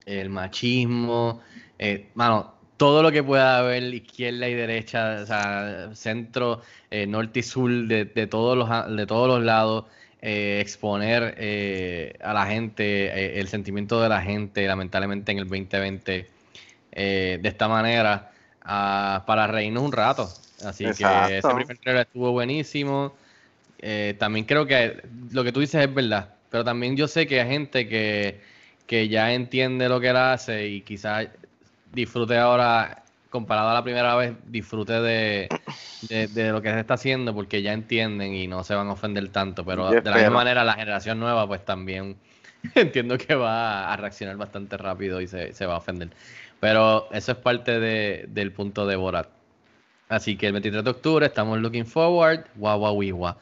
el machismo, eh, mano, todo lo que pueda haber, izquierda y derecha, o sea, centro, eh, norte y sur, de, de todos los, de todos los lados, eh, exponer eh, a la gente, eh, el sentimiento de la gente, lamentablemente en el 2020, eh, de esta manera, ah, para reírnos un rato. Así que ese primer trailer estuvo buenísimo. Eh, también creo que lo que tú dices es verdad, pero también yo sé que hay gente que, que ya entiende lo que él hace y quizás disfrute ahora, comparado a la primera vez, disfrute de, de, de lo que se está haciendo porque ya entienden y no se van a ofender tanto, pero Yo de la misma manera la generación nueva pues también entiendo que va a reaccionar bastante rápido y se, se va a ofender. Pero eso es parte de- del punto de Borat. Así que el 23 de octubre estamos looking forward. Guau, guau, guau.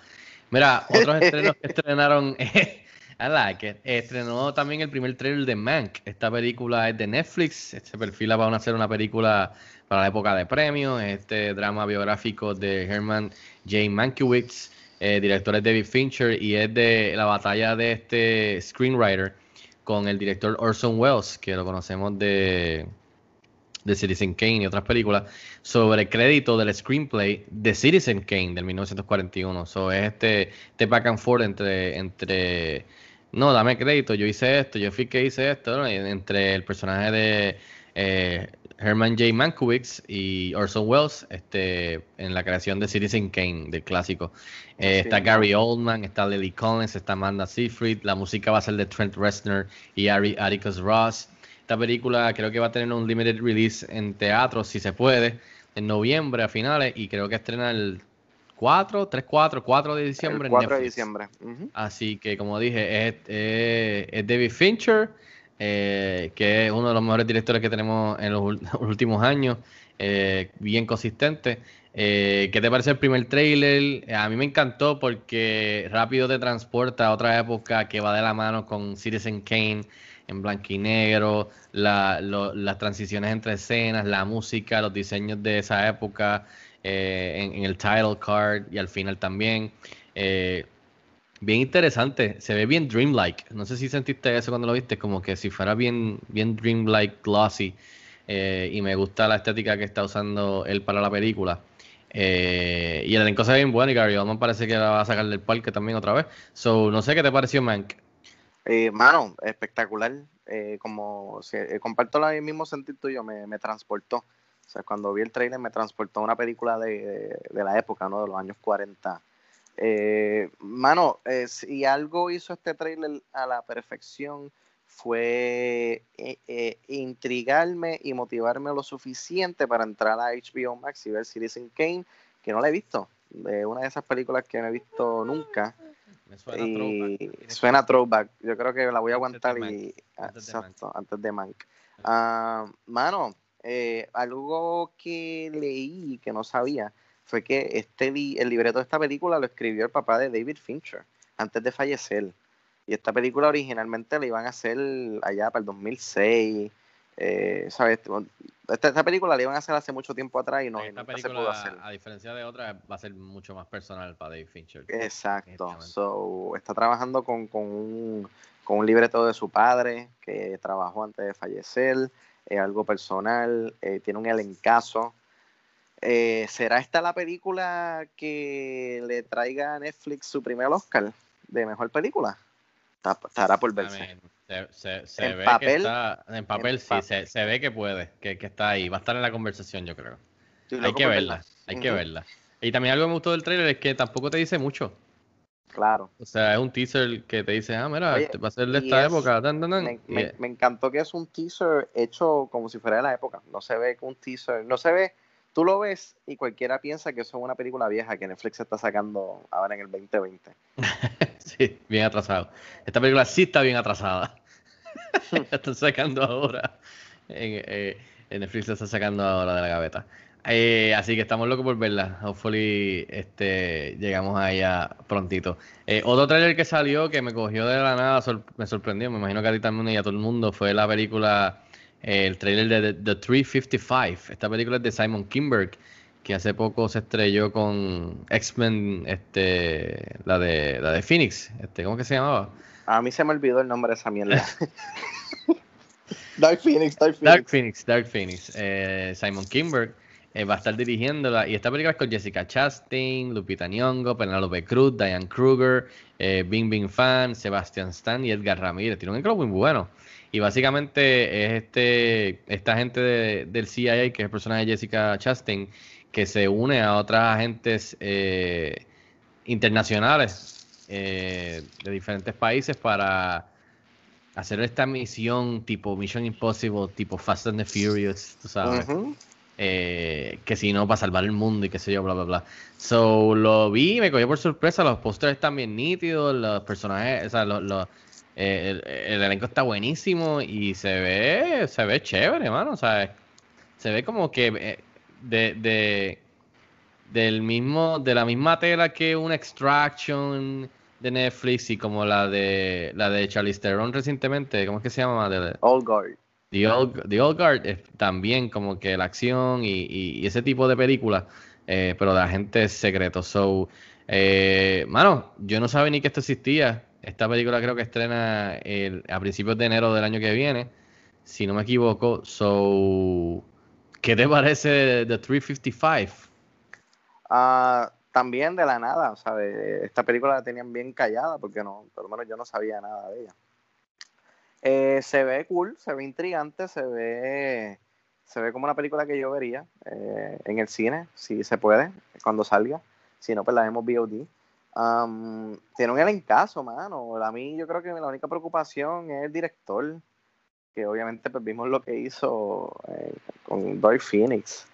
Mira, otros estrenos que estrenaron. I like it. Estrenó también el primer trailer de Mank. Esta película es de Netflix. Se perfila para hacer una película para la época de premios. Este drama biográfico de Herman J. Mankiewicz. eh, director es David Fincher y es de la batalla de este screenwriter con el director Orson Welles, que lo conocemos de de Citizen Kane y otras películas, sobre el crédito del screenplay de Citizen Kane del 1941. So, es este, este back and forth entre, entre, no, dame crédito, yo hice esto, yo fui que hice esto, entre el personaje de eh, Herman J. Mankiewicz y Orson Welles este, en la creación de Citizen Kane, del clásico. Eh, Sí, está. Gary Oldman, está Lily Collins, está Amanda Seyfried, la música va a ser de Trent Reznor y Ari Atticus Ross. Esta película creo que va a tener un limited release en teatro, si se puede, en noviembre a finales, y creo que estrena el 4, 3, 4, 4 de diciembre el en 4 de diciembre. Así que, como dije, es, es- es David Fincher, eh, que es uno de los mejores directores que tenemos en los últimos años, eh, bien consistente. Eh, ¿Qué te parece el primer trailer? A mí me encantó porque rápido te transporta a otra época que va de la mano con Citizen Kane en blanco y negro, las transiciones entre escenas, la música, los diseños de esa época, eh, en, el title card y al final también. Eh, bien interesante, se ve bien dreamlike. No sé si sentiste eso cuando lo viste, como que si fuera bien, bien dreamlike, glossy. eh, y me gusta la estética que está usando él para la película. Y el elenco se ve bien bueno y Gary Oldman parece que va a sacar del parque también otra vez. So, no sé qué te pareció Mank. Eh, mano, espectacular. Eh, como eh, comparto el mismo sentir tuyo, me, transportó. O sea, cuando vi el trailer me transportó a una película de, de- la época, ¿no? De los años 40. Eh, mano, eh, si algo hizo este trailer a la perfección fue eh, eh, intrigarme y motivarme lo suficiente para entrar a HBO Max y ver Citizen Kane, que no la he visto. Una de esas películas que no he visto nunca. Me suena y throwback. suena throwback. Yo creo que la voy a de aguantar y. ah, Antes de exacto, antes de Mank. Ah, mano, eh, algo que leí que no sabía fue que este li- el libreto de esta película lo escribió el papá de David Fincher antes de fallecer. Y esta película originalmente la iban a hacer allá para el 2006. Eh, ¿sabes? Esta, esta película la iban a hacer hace mucho tiempo atrás y no y Esta nunca se pudo película, hacer. a diferencia de otras, va a ser mucho más personal para Dave Fincher. Exacto. So, está trabajando con, con un, con un libreto de su padre que trabajó antes de fallecer, eh, algo personal, eh, tiene un elencazo. Eh, ¿Será esta la película que le traiga a Netflix su primer Oscar de mejor película? Estará por verse. Se se- se En ve papel- que está. En papel en sí, se, se ve que puede, que, que está ahí. Va a estar en la conversación, yo creo. Hay que verla, hay que verla. Y también algo que me gustó del trailer es que tampoco te dice mucho. Claro. O sea, es un teaser que te dice, ah, mira, Oye, este va a ser de esta es- época. Me, Y, me- eh, me encantó que es un teaser hecho como si fuera de la época. No se ve que un teaser, no se ve, tú lo ves y cualquiera piensa que eso es una película vieja que Netflix está sacando ahora en el 2020. sí, bien atrasado. Esta película sí está bien atrasada. La están sacando ahora. En, eh, en Netflix la está sacando ahora de la gaveta. Eh, así que estamos locos por verla. Hopefully este, llegamos a ella prontito. Eh, otro trailer que salió que me cogió de la nada, sor- me sorprendió, me imagino que a ti también y a todo el mundo, fue la película, eh, el trailer de The, The 355. Esta película es de Simon Kinberg, que hace poco se estrelló con X-Men, este, la de, la de Phoenix. Este, ¿Cómo que se llamaba? A mí se me olvidó el nombre de esa mierda. Dark Phoenix, Dark Phoenix. Dark Phoenix, Dark Phoenix. Eh, Simon Kinberg eh, va a estar dirigiéndola. Y esta película es con Jessica Chastain, Lupita Nyong'o, Penelope Cruz, Diane Kruger, eh, Bing Bing Fan, Sebastian Stan y Edgar Ramírez. Tiene un elenco muy bueno. Y básicamente es este esta gente de- del CIA, que es el personaje de Jessica Chastain, que se une a otras agentes eh, internacionales eh, de diferentes países para hacer esta misión tipo Mission Impossible, tipo Fast and the Furious, tú sabes. Eh, que si no, para salvar el mundo y qué sé yo, bla, bla, bla. So, lo vi, me cogió por sorpresa, los pósters están bien nítidos, los personajes, o sea, los, los- eh, el, el elenco está buenísimo y se ve, se ve chévere, mano, o sea, se ve como que eh, de, de, del mismo, de la misma tela que una Extraction de Netflix y como la de la de Charlize Theron recientemente, ¿cómo es que se llama? De- Old Guard. The Old, The Old Guard es también como que la acción y, y- y ese tipo de películas, eh, pero de agentes secretos. So, eh, mano, yo no sabía ni que esto existía. Esta película creo que estrena el- a principios de enero del año que viene, si no me equivoco. So, ¿qué te parece The 355? Ah, también de la nada, de- esta película la tenían bien callada porque no, por lo menos yo no sabía nada de ella. Eh, se ve cool, se ve intrigante, se ve, se ve como una película que yo vería eh, en el cine, si se puede, cuando salga. Si no, pues la vemos VOD. Am, tiene un elencazo, mano. A mí yo creo que la única preocupación es el director, que obviamente pues vimos lo que hizo eh, con Dark Phoenix.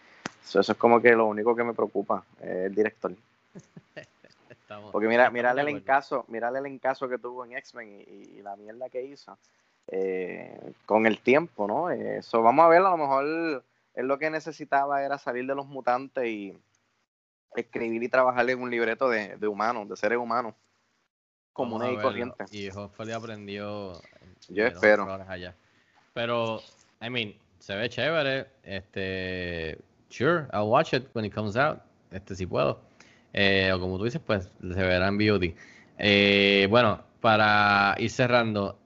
So, eso es como que lo único que me preocupa, eh, el director. Estamos- Porque mira, el encaso, mira el encaso que tuvo en X-Men y, y la mierda que hizo eh, con el tiempo, ¿no? Eso vamos a ver, a lo mejor él lo que necesitaba era salir de los mutantes y escribir y trabajar en un libreto de, de humanos, de seres humanos, comunes y corrientes. Y Hopefully aprendió. Yo de los espero. allá. Pero, I mean, se ve chévere. Este, sure, I'll watch it when it comes out. Este, si puedo. Eh, o como tú dices, pues se verá en VOD. Eh, bueno, para ir cerrando,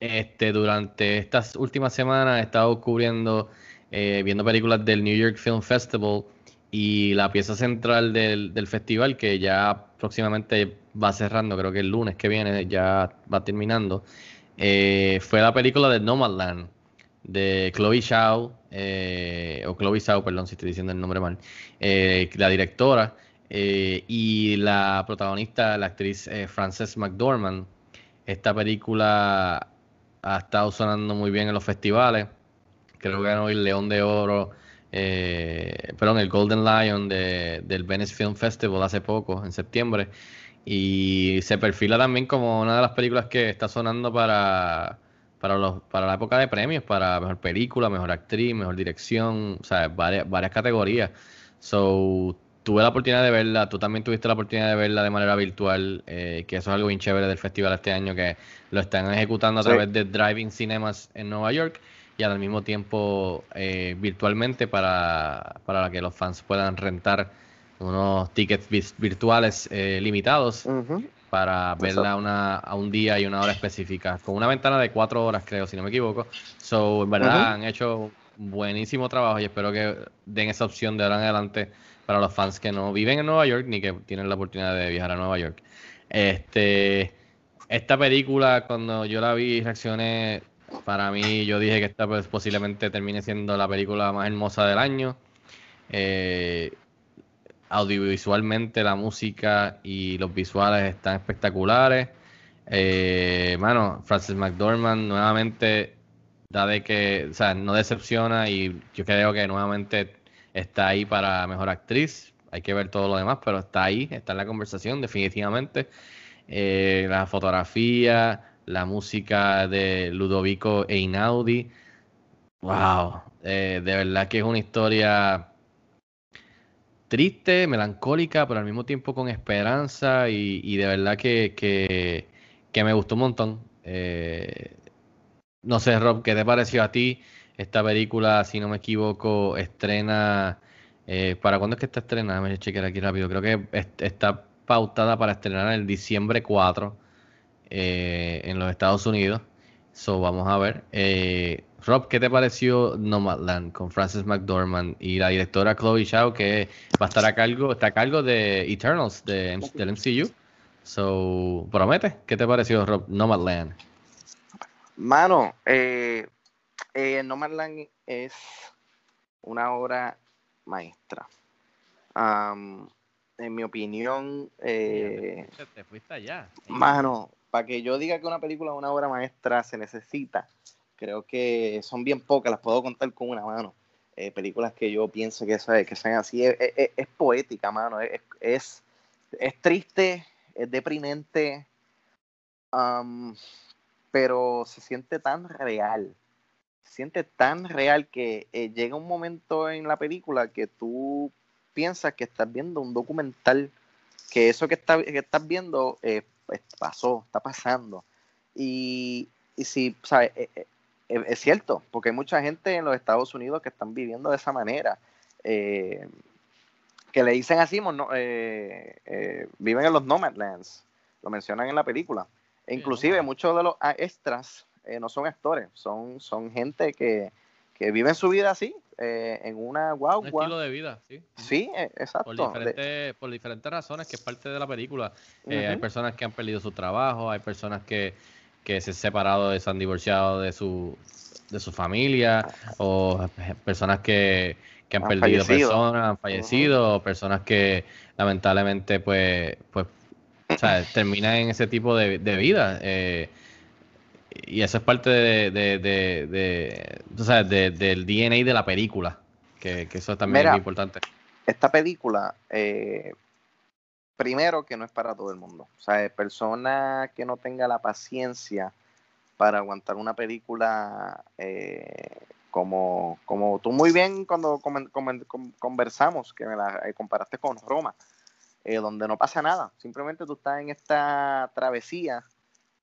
este, durante estas últimas semanas he estado cubriendo, eh, viendo películas del New York Film Festival y la pieza central del, del festival, que ya próximamente va cerrando, creo que el lunes que viene ya va terminando, eh, fue la película de Nomadland de Chloe Zhao, eh, o Chloe Zhao, perdón si estoy diciendo el nombre mal, eh, la directora eh, y la protagonista, la actriz eh, Frances McDormand. Esta película ha estado sonando muy bien en los festivales. Creo que ganó el León de Oro, perdón, el Golden Lion de, del Venice Film Festival hace poco, en septiembre. Y se perfila también como una de las películas que está sonando para, para, los, para la época de premios, para mejor película, mejor actriz, mejor dirección, o sea, varias, varias categorías. So, tuve la oportunidad de verla, tú también tuviste la oportunidad de verla de manera virtual, eh, que eso es algo bien chévere del festival este año, que lo están ejecutando a Sí. través de Driving Cinemas en Nueva York y al mismo tiempo eh, virtualmente para, para que los fans puedan rentar unos tickets virtuales eh, limitados para verla una, a un día y una hora específica, con una ventana de cuatro horas, creo, si no me equivoco. So, en verdad, han hecho buenísimo trabajo y espero que den esa opción de ahora en adelante para los fans que no viven en Nueva York ni que tienen la oportunidad de viajar a Nueva York. Este, esta película, cuando yo la vi, reaccioné, para mí, yo dije que esta pues, posiblemente termine siendo la película más hermosa del año. Eh, audiovisualmente la música y los visuales están espectaculares. Eh, mano, Frances McDormand nuevamente da de que, o sea, no decepciona y yo creo que nuevamente está ahí para mejor actriz. Hay que ver todo lo demás, pero está ahí, está en la conversación, definitivamente. Eh, la fotografía, la música de Ludovico Einaudi. Wow, eh, de verdad que es una historia triste, melancólica, pero al mismo tiempo con esperanza y, de verdad que, que, me gustó un montón. Eh, no sé, Rob, ¿qué te pareció a ti esta película? Si no me equivoco, estrena... eh, ¿Para cuándo es que está estrenada? Déjame chequear aquí rápido. Creo que est- está pautada para estrenar el diciembre 4 eh, en los Estados Unidos. So, vamos a ver. Eh, Rob, ¿qué te pareció Nomadland con Frances McDormand y la directora Chloe Zhao que va a estar a cargo, está a cargo de Eternals de, del MCU? So, promete. ¿Qué te pareció Rob Nomadland? Mano, eh, eh, Nomadland es una obra maestra. En mi opinión, eh, Te fuiste allá. mano, para que yo diga que una película es una obra maestra se necesita, creo que son bien pocas, las puedo contar con una mano. Eh, películas que yo pienso que, eso es- que sean así, es, poética, mano, es, es, es triste, es deprimente, pero se siente tan real, se siente tan real que eh, llega un momento en la película que tú piensas que estás viendo un documental, que eso que, está- que estás viendo eh, pues, pasó, está pasando. Y, y sí, ¿sabes? Es cierto, porque hay mucha gente en los Estados Unidos que están viviendo de esa manera. eh, que le dicen así, no, eh, eh, viven en los Nomadlands, lo mencionan en la película. E inclusive muchos de los ah, extras no son actores, son, son gente que, que viven su vida así, en una Un guagua. estilo de vida, sí. Sí, Por exacto. Diferentes, por diferentes razones, que es parte de la película. Hay personas que han perdido su trabajo, hay personas que, que se han separado, se han divorciado de su, de su familia, o personas que, que han, Han perdido fallecido. personas, han fallecido, o personas que lamentablemente pues, pues o sea, terminan en ese tipo de, de vida. eh, y eso es parte de, de, de, de- tú sabes, de- del DNA de la película, que, que eso también Mira, es muy importante. esta película, eh, primero que no es para todo el mundo. O sea, persona que no tenga la paciencia para aguantar una película eh, como, como tú muy bien cuando conversamos, que me la eh, comparaste con Roma, eh, donde no pasa nada. Simplemente tú estás en esta travesía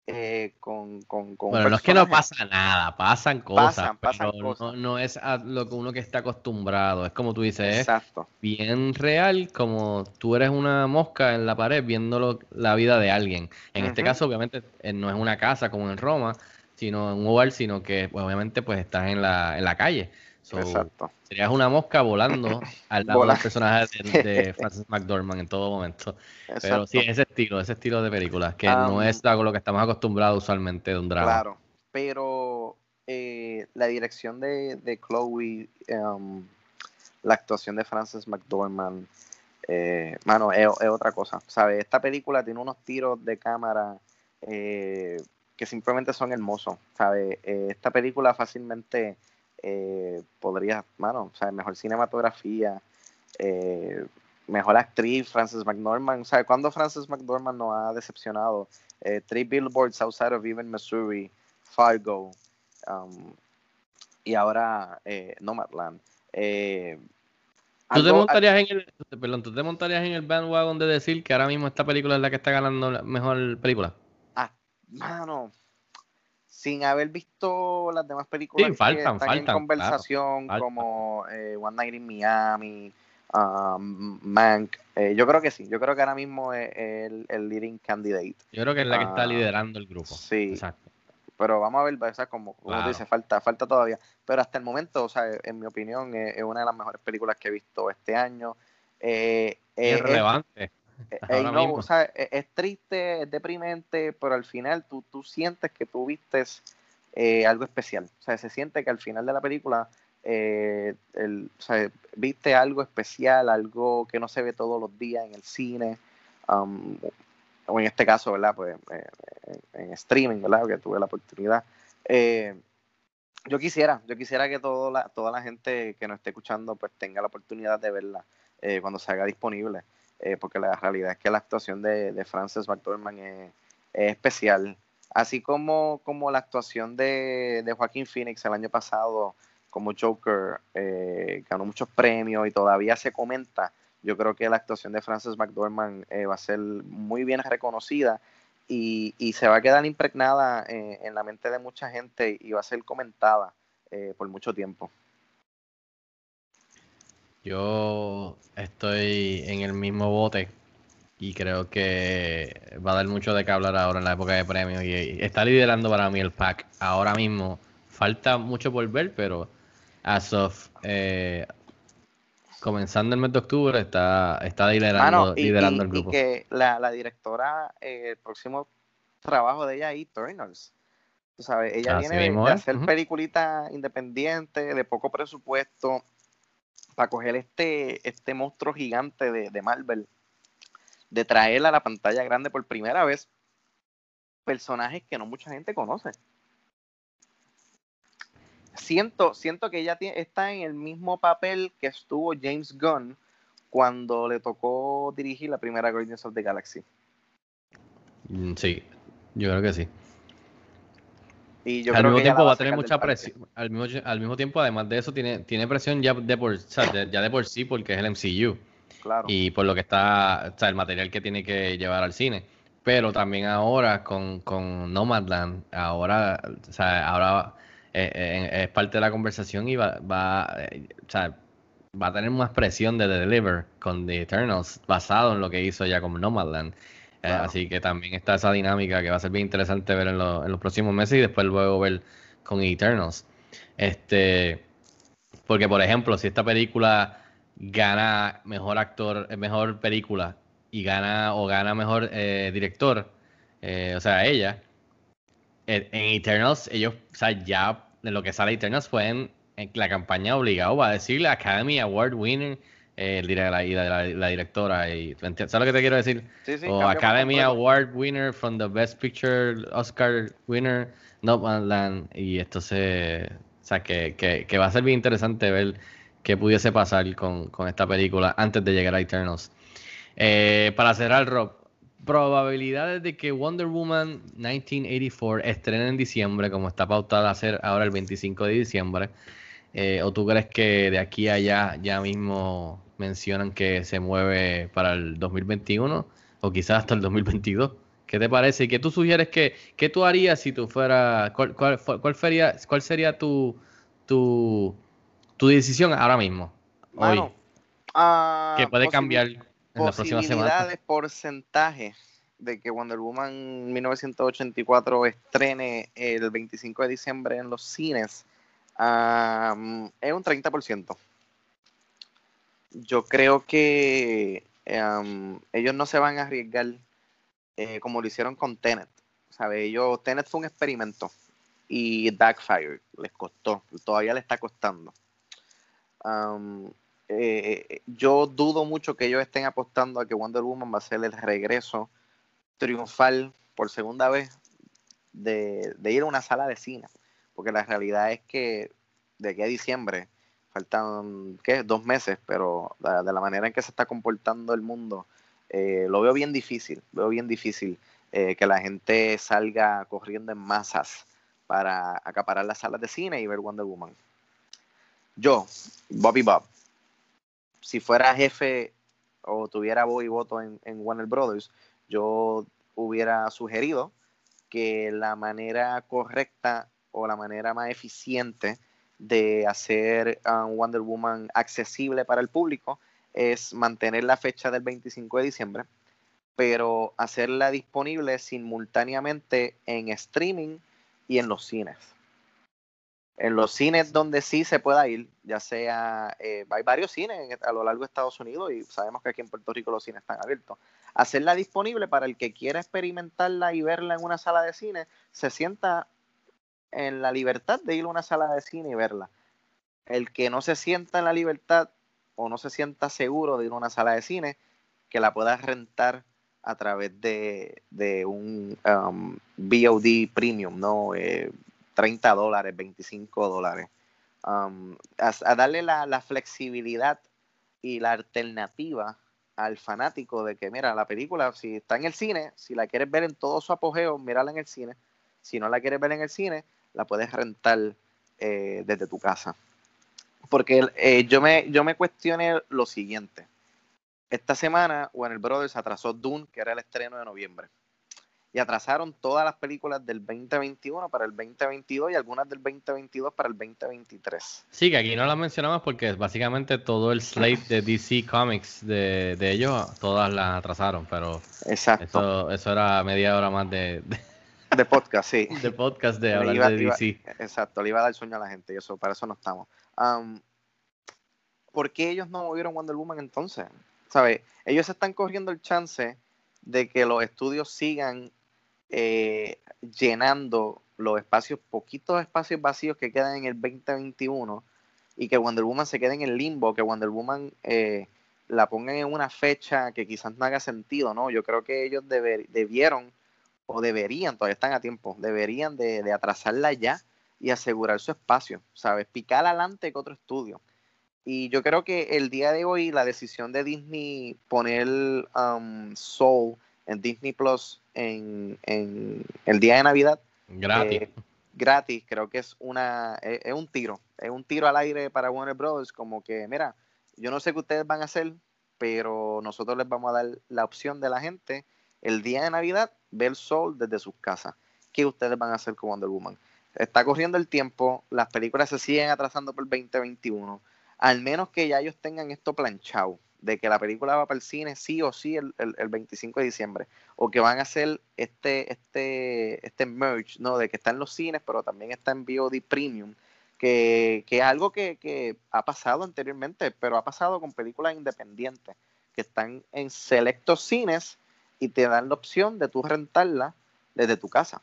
eh, con, con, con Bueno, no es que no pasa nada, pasan cosas, Pasan, pasan pero cosas. No, no es a lo que uno que está acostumbrado. Es como tú dices, es Exacto. bien real, como tú eres una mosca en la pared viendo lo- la vida de alguien. En este caso, obviamente, eh, no es una casa como en Roma, sino en un hogar, sino que pues, obviamente pues estás en la, en la calle. So, Exacto. serías una mosca volando al lado Vola- del personaje de, de Frances McDormand en todo momento. Pero sí, ese estilo, ese estilo de películas, que Um, no es algo lo que estamos acostumbrados usualmente de un drama. Claro, pero eh, la dirección de, de Chloe, um, la actuación de Frances McDormand, eh, mano, es, es otra cosa, ¿sabes? Esta película tiene unos tiros de cámara eh, que simplemente son hermosos, ¿sabes? Esta película fácilmente eh, podría, mano, o sea, mejor cinematografía, eh, mejor actriz, Frances McDormand, ¿sabes? ¿Cuándo Frances McDormand nos ha decepcionado? Eh, Three Billboards Outside of Even, Missouri, Fargo, um, y ahora eh, Nomadland. Eh, ¿Tú te, montarías en el, perdón, ¿Tú te montarías en el bandwagon de decir que ahora mismo esta película es la que está ganando la mejor película? Ah, mano, sin haber visto las demás películas Sí, que están faltan, en conversación, claro, como eh, One Night in Miami, um, Mank, eh, yo creo que sí, yo creo que ahora mismo es el, el leading candidate. Yo creo que es la que está Ah, liderando el grupo. sí. Exacto. Pero vamos a ver, o sea, como, como Claro. tú dices, falta, falta todavía. Pero hasta el momento, o sea, en mi opinión, es, es una de las mejores películas que he visto este año. Eh, eh, es- relevante. Ahora no, mismo. o sea, es, triste, es deprimente, pero al final tú, tú sientes que tú vistes eh, algo especial. O sea, se siente que al final de la película eh, el- o sea, viste algo especial, algo que no se ve todos los días en el cine. um, o en este caso, ¿verdad? Pues eh, en, streaming, ¿verdad? Que tuve la oportunidad. Eh, yo quisiera, yo quisiera que todo la, toda la gente que nos esté escuchando pues tenga la oportunidad de verla eh, cuando se haga disponible eh, porque la realidad es que la actuación de, de Frances McDormand es, es especial. Así como, como la actuación de, de Joaquín Phoenix el año pasado como Joker eh, ganó muchos premios y todavía se comenta, yo creo que la actuación de Frances McDormand eh, va a ser muy bien reconocida y, y se va a quedar impregnada en la mente de mucha gente y va a ser comentada por mucho tiempo. Yo estoy en el mismo bote y creo que va a dar mucho de qué hablar ahora en la época de premios y, y está liderando para mí el pack ahora mismo. Falta mucho por ver, pero as of eh, comenzando el mes de octubre está, está liderando, Mano, y, liderando y- el y grupo. que la, la directora, eh, el próximo trabajo de ella es Eternals. Tú sabes, ella Así viene de, hacer ujú. peliculitas independientes, de poco presupuesto, para coger este, este monstruo gigante de, de Marvel, de traerla a la pantalla grande por primera vez, personajes que no mucha gente conoce. Siento, siento que ella tiene- está en el mismo papel que estuvo James Gunn cuando le tocó dirigir la primera Guardians of the Galaxy. Mm, Sí, yo creo que sí. Y yo al creo mismo que tiempo va a tener mucha presión. Al mismo, al mismo tiempo, además de eso, tiene, tiene presión ya de por, o sea, de- ya de por sí porque es el MCU. Claro. y por lo que está, o sea, el material que tiene que llevar al cine. Pero también ahora con, con Nomadland, ahora, o sea, ahora eh, eh, es parte de la conversación y va, va, eh, o sea, va a tener más presión de The Deliver con The Eternals, basado en lo que hizo ya con Nomadland. Eh, así que también está esa dinámica que va a ser bien interesante ver en, lo- en los próximos meses y después luego ver con Eternals. Este, porque por ejemplo, si esta película gana mejor actor, eh, mejor película y gana o gana mejor eh, director, eh, o sea, ella, en, en Eternals, ellos, o sea, ya de lo que sale Eternals fue en, en la campaña obligado, va a decir la Academy Award winner, el la, la, la- directora, y. ¿sabes lo que te quiero decir? Sí, sí, o Academy. Award winner from the Best Picture, Oscar winner, Nomadland, y esto se, o sea, que, que, que va a ser bien interesante ver qué pudiese pasar con, con esta película antes de llegar a Eternals. Eh, para cerrar, Rob, probabilidades de que Wonder Woman 1984 estrene en diciembre, como está pautada a hacer ahora el 25 de diciembre, eh, o tú crees que de aquí a allá ya mismo mencionan que se mueve para el 2021 o quizás hasta el 2022? ¿Qué te parece? ¿Y qué tú sugieres que, qué tú harías si tú fueras, cuál, cuál, cuál sería, cuál sería tu, tu, tu decisión ahora mismo? Mano, hoy, ah, que puede cambiar en la próxima semana. posibilidades, porcentaje de que Wonder Woman 1984 estrene el 25 de diciembre en los cines am, es un 30%. Yo creo que ellos no se van a arriesgar eh, como lo hicieron con Tenet. ¿sabe? Ellos, Tenet fue un experimento y Backfire les costó, todavía le está costando. Eh, yo dudo mucho que ellos estén apostando a que Wonder Woman va a ser el regreso triunfal por segunda vez de, de ir a una sala de cine, porque la realidad es que de aquí a diciembre faltan, ¿qué? Dos meses, pero de, la manera en que se está comportando el mundo, eh, lo veo bien difícil, veo bien difícil eh, que la gente salga corriendo en masas para acaparar las salas de cine y ver Wonder Woman. Yo, Bobby Bob, si fuera jefe o tuviera voz y voto en, en Warner Brothers, yo hubiera sugerido que la manera correcta o la manera más eficiente de hacer um, Wonder Woman accesible para el público es mantener la fecha del 25 de diciembre, pero hacerla disponible simultáneamente en streaming y en los cines. En los cines donde sí se pueda ir, ya sea, eh, hay varios cines a lo largo de Estados Unidos y sabemos que aquí en Puerto Rico los cines están abiertos. Hacerla disponible para el que quiera experimentarla y verla en una sala de cine, se sienta en la libertad de ir a una sala de cine y verla. El que no se sienta en la libertad o no se sienta seguro de ir a una sala de cine, que la pueda rentar a través de, de un um, VOD premium, ¿no? Eh, 30 dólares, 25 dólares. Um, a, a, darle la, la, flexibilidad y la alternativa al fanático de que, mira, la película, si está en el cine, si la quieres ver en todo su apogeo, mírala en el cine. Si no la quieres ver en el cine, la puedes rentar eh, desde tu casa. Porque eh, yo, me, yo me cuestioné lo siguiente. Esta semana Warner Brothers atrasó Dune, que era el estreno de noviembre. Y atrasaron todas las películas del 2021 para el 2022 y algunas del 2022 para el 2023. Sí, que aquí no las mencionamos porque básicamente todo el slate de DC Comics de, de ellos, todas las atrasaron, pero Exacto. Eso, eso era media hora más de, de, de podcast, sí. De podcast de hablar iba, de DC. Iba, exacto, le iba a dar sueño a la gente y eso, para eso no estamos. Um, ¿Por qué ellos no movieron Wonder Woman entonces? ¿Sabes? Ellos están corriendo el chance de que los estudios sigan eh, llenando los espacios, poquitos espacios vacíos que quedan en el 2021 y que Wonder Woman se quede en el limbo, que Wonder Woman eh, la pongan en una fecha que quizás no haga sentido, ¿no? Yo creo que ellos deber, debieron o deberían, todavía están a tiempo, deberían de, de, atrasarla ya y asegurar su espacio, ¿sabes? Picar adelante que otro estudio. Y yo creo que el día de hoy la decisión de Disney poner um, Soul en Disney Plus en, en, el día de Navidad. Gratis. Eh, gratis, creo que es una es, es, un tiro, es un tiro al aire para Warner Bros. Como que, mira, yo no sé qué ustedes van a hacer, pero nosotros les vamos a dar la opción de la gente el día de Navidad ver Soul desde sus casas. ¿Qué ustedes van a hacer con Wonder Woman? Está corriendo el tiempo, las películas se siguen atrasando por el 2021. Al menos que ya ellos tengan esto planchado, de que la película va para el cine sí o sí el, el, el 25 de diciembre, o que van a hacer este, este, este merge, ¿no? De que está en los cines, pero también está en VOD Premium, que, que es algo que, que ha pasado anteriormente, pero ha pasado con películas independientes, que están en selectos cines y te dan la opción de tú rentarla desde tu casa.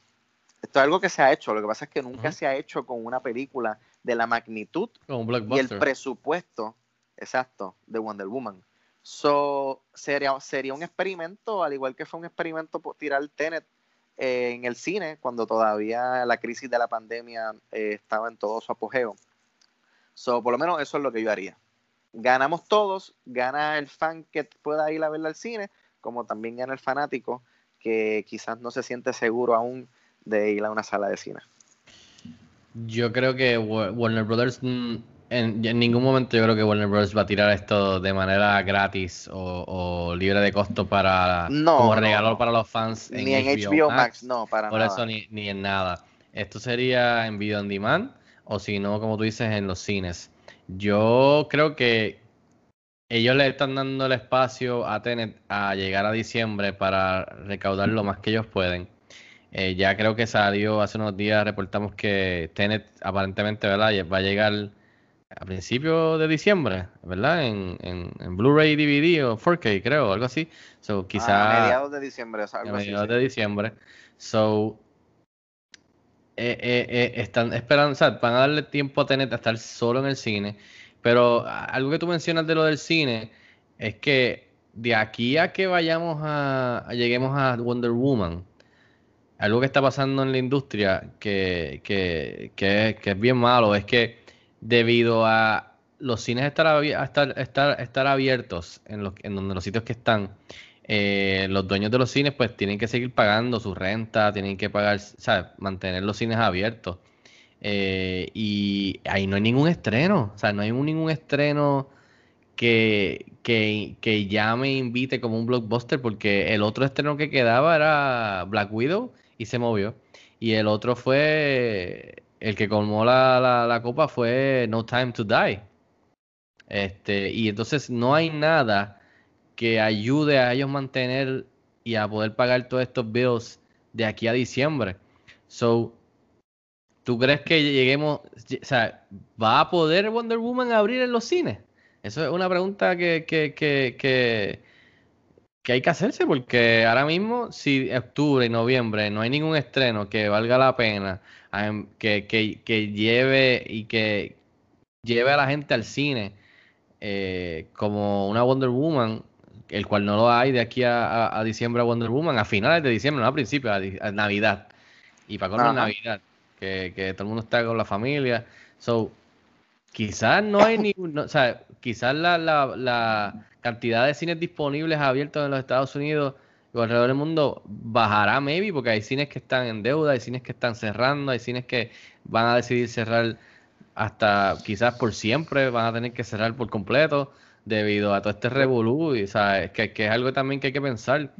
Esto es algo que se ha hecho, lo que pasa es que nunca uh -huh. se ha hecho con una película de la magnitud y el presupuesto exacto de Wonder Woman. So, sería, sería un experimento, al igual que fue un experimento por tirar Tenet eh, en el cine, cuando todavía la crisis de la pandemia eh, estaba en todo su apogeo. So, por lo menos eso es lo que yo haría. Ganamos todos, gana el fan que pueda ir a verla al cine, como también gana el fanático que quizás no se siente seguro aún de ir a una sala de cine. Yo creo que Warner Brothers en, en, ningún momento yo creo que Warner Bros. va a tirar esto de manera gratis o, o libre de costo para no, como no, regalo para los fans ni en, en HBO, HBO Max, Max, no, para por nada. eso ni, ni, en nada. Esto sería en video on demand o si no, como tú dices, en los cines. Yo creo que ellos le están dando el espacio a Tenet a llegar a diciembre para recaudar lo más que ellos pueden. Eh, ya creo que salió hace unos días, reportamos que Tenet aparentemente ¿verdad? va a llegar a principios de diciembre, ¿verdad? En, en, en Blu-ray, DVD o 4K, creo, algo así. So, quizá, a mediados de diciembre, algo a mediados así, de diciembre. So, eh, eh, eh, están esperando, o sea, van a darle tiempo a Tenet a estar solo en el cine. Pero algo que tú mencionas de lo del cine es que de aquí a que vayamos a, lleguemos a Wonder Woman, algo que está pasando en la industria que, que, que, es bien malo es que debido a los cines estar, estar, estar, estar abiertos en, los, en donde los sitios que están, eh, los dueños de los cines pues tienen que seguir pagando su renta, tienen que pagar, ¿sabes? Mantener los cines abiertos. Eh, y ahí no hay ningún estreno, o sea, no hay ningún estreno que, que, que ya me invite como un blockbuster, porque el otro estreno que quedaba era Black Widow y se movió. Y el otro fue, el que colmó la, la, copa fue No Time to Die. Este, y entonces no hay nada que ayude a ellos mantener y a poder pagar todos estos bills de aquí a diciembre. So, ¿tú crees que lleguemos, o sea, va a poder Wonder Woman abrir en los cines? Eso es una pregunta que, que, que, que, que hay que hacerse porque ahora mismo, si octubre y noviembre no hay ningún estreno que valga la pena, que, que, que lleve y que lleve a la gente al cine eh, como una Wonder Woman, el cual no lo hay de aquí a, a- a diciembre a Wonder Woman, a finales de diciembre, no a principios, a, Navidad. Y para colmo Ajá. Navidad, que, que todo el mundo está con la familia. So, quizás no hay no, o sea, quizás la, la, la cantidad de cines disponibles abiertos en los Estados Unidos y alrededor del mundo bajará, maybe, porque hay cines que están en deuda, hay cines que están cerrando, hay cines que van a decidir cerrar hasta quizás por siempre, van a tener que cerrar por completo debido a todo este revolú, o sea, es que, que es algo también que hay que pensar.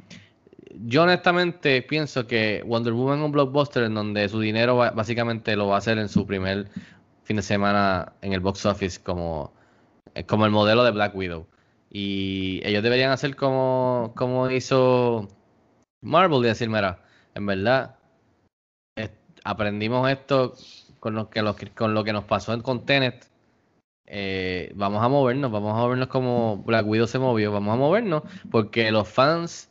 Yo honestamente pienso que Wonder Woman es un blockbuster en donde su dinero básicamente lo va a hacer en su primer fin de semana en el box office como, eh, como el modelo de Black Widow. Y ellos deberían hacer como, como hizo Marvel y decir, mira, en verdad, aprendimos esto con lo que, con lo que nos pasó con Tenet. Eh, vamos a movernos, vamos a movernos como Black Widow se movió, vamos a movernos porque los fans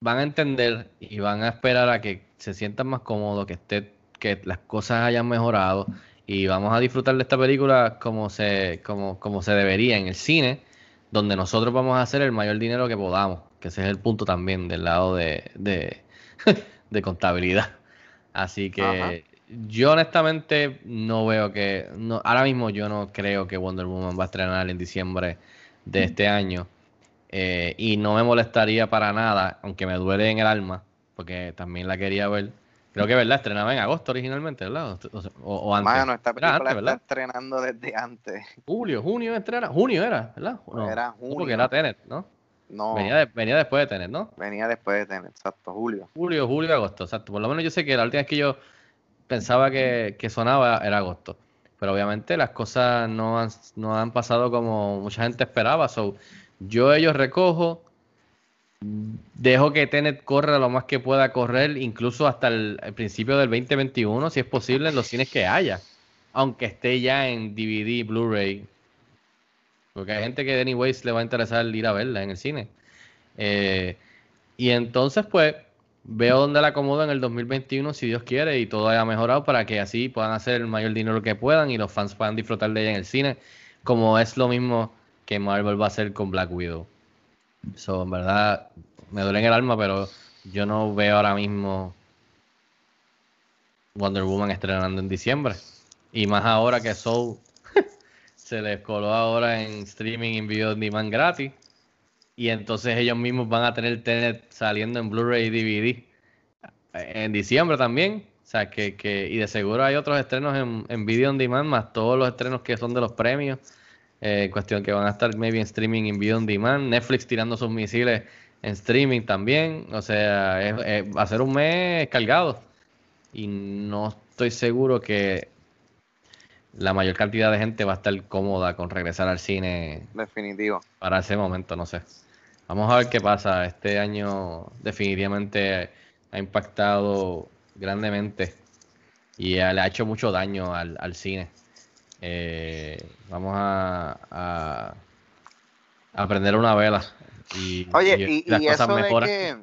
van a entender y van a esperar a que se sientan más cómodos, que esté, que las cosas hayan mejorado y vamos a disfrutar de esta película como se, como, como se debería en el cine, donde nosotros vamos a hacer el mayor dinero que podamos, que ese es el punto también del lado de, de, de contabilidad. Así que Ajá. yo honestamente no veo que, no, ahora mismo yo no creo que Wonder Woman va a estrenar en diciembre de este año. Eh, y no me molestaría para nada, aunque me duele en el alma, porque también la quería ver. Creo que, ¿verdad? Estrenaba en agosto originalmente, ¿verdad? O, o- o antes. Mano, esta película antes, está estrenando desde antes. Julio, junio estrena. Junio era, ¿verdad? No, Era no, porque junio. era Tenet, ¿no? No, Venía, de- venía después de Tenet, ¿no? venía después de tener, exacto, Julio. Julio, julio, agosto, exacto. Por lo menos yo sé que la última vez que yo pensaba que, que sonaba era agosto. Pero obviamente las cosas no han, no han pasado como mucha gente esperaba. So, yo ellos recojo, dejo que Tenet corra lo más que pueda correr, incluso hasta el, principio del 2021, si es posible, en los cines que haya. Aunque esté ya en DVD, Blu-ray. Porque hay gente que anyways le va a interesar ir a verla en el cine. Eh, y entonces, pues, veo dónde la acomodo en el 2021, si Dios quiere, y todo haya mejorado para que así puedan hacer el mayor dinero que puedan y los fans puedan disfrutar de ella en el cine, como es lo mismo que Marvel va a hacer con Black Widow. So, en verdad, me duele en el alma, pero yo no veo ahora mismo Wonder Woman estrenando en diciembre. Y más ahora que Soul se les coló ahora en streaming en video on demand gratis. Y entonces ellos mismos van a tener Tenet saliendo en Blu-ray y DVD en diciembre también. O sea, que, que, y de seguro hay otros estrenos en, en video on demand, más todos los estrenos que son de los premios. Eh, cuestión que van a estar maybe en streaming en video on demand. Netflix tirando sus misiles en streaming también. O sea, es- es- va a ser un mes cargado. Y no estoy seguro que la mayor cantidad de gente va a estar cómoda con regresar al cine Definitivo. para ese momento, no sé. Vamos a ver qué pasa. Este año definitivamente ha impactado grandemente y le ha hecho mucho daño al, al cine. Eh, vamos a, a, a prender una vela. Y, Oye, y y, las y cosas eso de mejoran. que,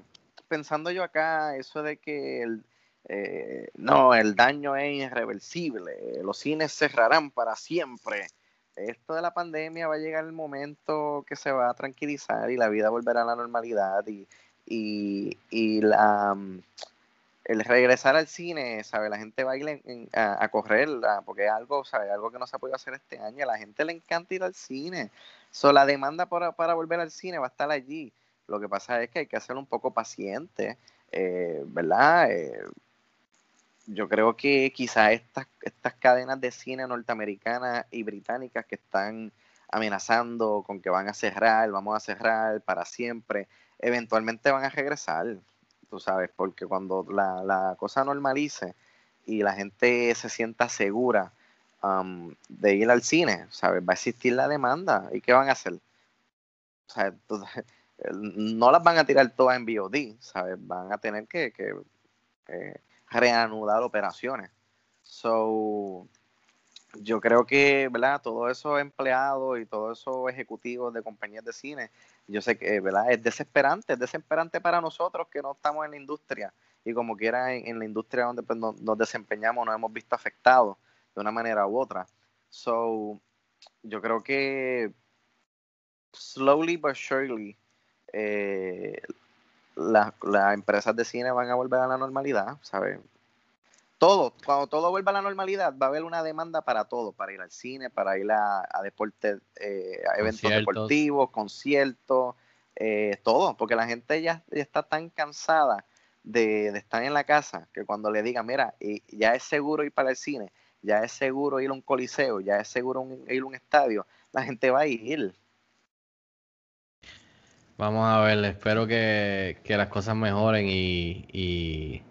pensando yo acá, eso de que el, eh, no, el daño es irreversible, los cines cerrarán para siempre. Esto de la pandemia va a llegar el momento que se va a tranquilizar y la vida volverá a la normalidad y, y, y la, el regresar al cine, ¿sabes? La gente va a ir a, correr, porque es algo, ¿sabes? Algo que no se ha podido hacer este año. A la gente le encanta ir al cine. So, la demanda para, para volver al cine va a estar allí. Lo que pasa es que hay que ser un poco paciente, eh, ¿verdad? Eh, yo creo que quizás estas, estas cadenas de cine norteamericanas y británicas que están amenazando con que van a cerrar, vamos a cerrar para siempre, eventualmente van a regresar, tú sabes, porque cuando la, la cosa normalice y la gente se sienta segura um, de ir al cine, ¿sabes? Va a existir la demanda. ¿Y qué van a hacer? No las van a tirar todas en VOD, ¿sabes? Van a tener que, que, reanudar operaciones. So, yo creo que, ¿verdad? Todos esos empleados y todos esos ejecutivos de compañías de cine, yo sé que, ¿verdad? Es desesperante, es desesperante para nosotros que no estamos en la industria y como quiera en, la industria donde pues, nos, desempeñamos nos hemos visto afectados de una manera u otra. So, yo creo que slowly but surely eh, la- las empresas de cine van a volver a la normalidad, ¿sabes? Todo, cuando todo vuelva a la normalidad, va a haber una demanda para todo, para ir al cine, para ir a, a deportes, eh, a eventos Conciertos. deportivos, conciertos, eh, todo, porque la gente ya, ya está tan cansada de, de estar en la casa que cuando le digan, mira, y ya es seguro ir para el cine, ya es seguro ir a un coliseo, ya es seguro un- ir a un estadio, la gente va a ir. Vamos a ver, espero que, que las cosas mejoren y, y,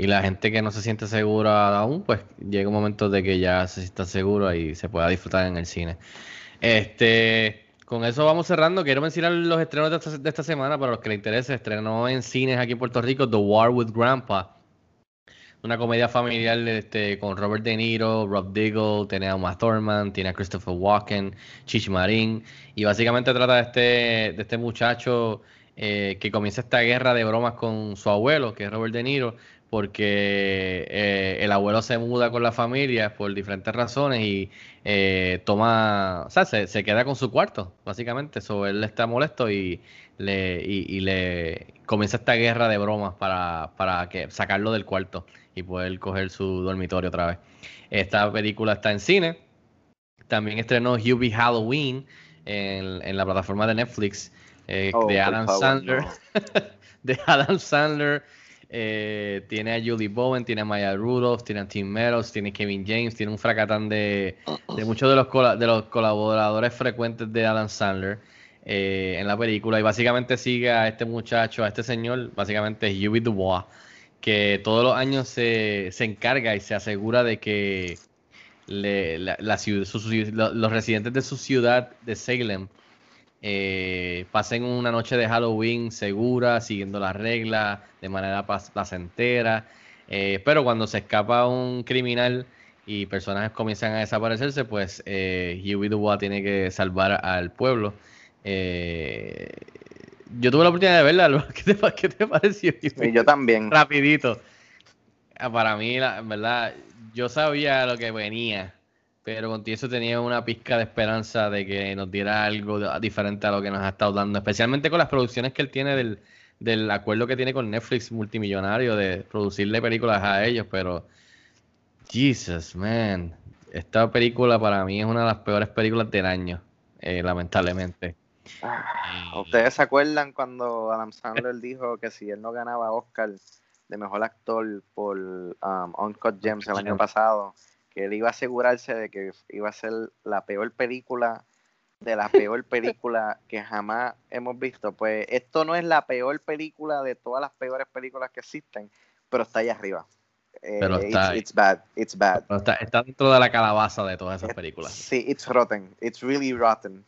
y la gente que no se siente segura aún, pues llegue un momento de que ya se sienta segura y se pueda disfrutar en el cine. Este, con eso vamos cerrando. Quiero mencionar los estrenos de esta, de esta semana para los que les interese. Estrenó en cines aquí en Puerto Rico The War with Grandpa. Una comedia familiar este, con Robert De Niro, Rob Diggle, tiene a Uma Thurman, tiene a Christopher Walken, Chich Marín. Y básicamente trata de este, de este muchacho eh, que comienza esta guerra de bromas con su abuelo, que es Robert De Niro, porque eh, el abuelo se muda con la familia por diferentes razones y eh, toma, o sea, se, se queda con su cuarto, básicamente. So, él está molesto y le, y, y le comienza esta guerra de bromas para, para que, sacarlo del cuarto y poder coger su dormitorio otra vez. Esta película está en cine. También estrenó Hubie Halloween en, en la plataforma de Netflix eh, Oh, de Adam Sandler. no. de Adam Sandler. Eh, tiene a Julie Bowen, tiene a Maya Rudolph, tiene a Tim Meadows, tiene a Kevin James, tiene un fracatán de, de muchos de los, cola- de los colaboradores frecuentes de Adam Sandler eh, en la película. Y básicamente sigue a este muchacho, a este señor, básicamente es Huey Dubois, que todos los años se, se encarga y se asegura de que le- la, la ciudad- su- su- lo- los residentes de su ciudad de Salem eh, pasen una noche de Halloween segura, siguiendo las reglas, de manera placentera. Eh, pero cuando se escapa un criminal y personajes comienzan a desaparecerse, pues eh, Huey Dubois tiene que salvar al pueblo. Eh, yo tuve la oportunidad de verla. ¿qué te, qué te pareció? Y yo también. Rapidito. Ah, Para mí, la en verdad, yo sabía lo que venía, pero con eso tenía una pizca de esperanza de que nos diera algo diferente a lo que nos ha estado dando, especialmente con las producciones que él tiene del, del acuerdo que tiene con Netflix multimillonario de producirle películas a ellos, pero Jesus, man, esta película para mí es una de las peores películas del año, eh, lamentablemente. Ah, ¿Ustedes se acuerdan cuando Adam Sandler dijo que si él no ganaba Oscar de mejor actor por um, Uncut Gems el año pasado, que él iba a asegurarse de que iba a ser la peor película de la peor película que jamás hemos visto? Pues esto no es la peor película de todas las peores películas que existen, pero está ahí arriba. Eh, Pero está it's, bad, it's bad. Pero está, está dentro de la calabaza de todas esas películas. Sí, it's rotten, it's really rotten.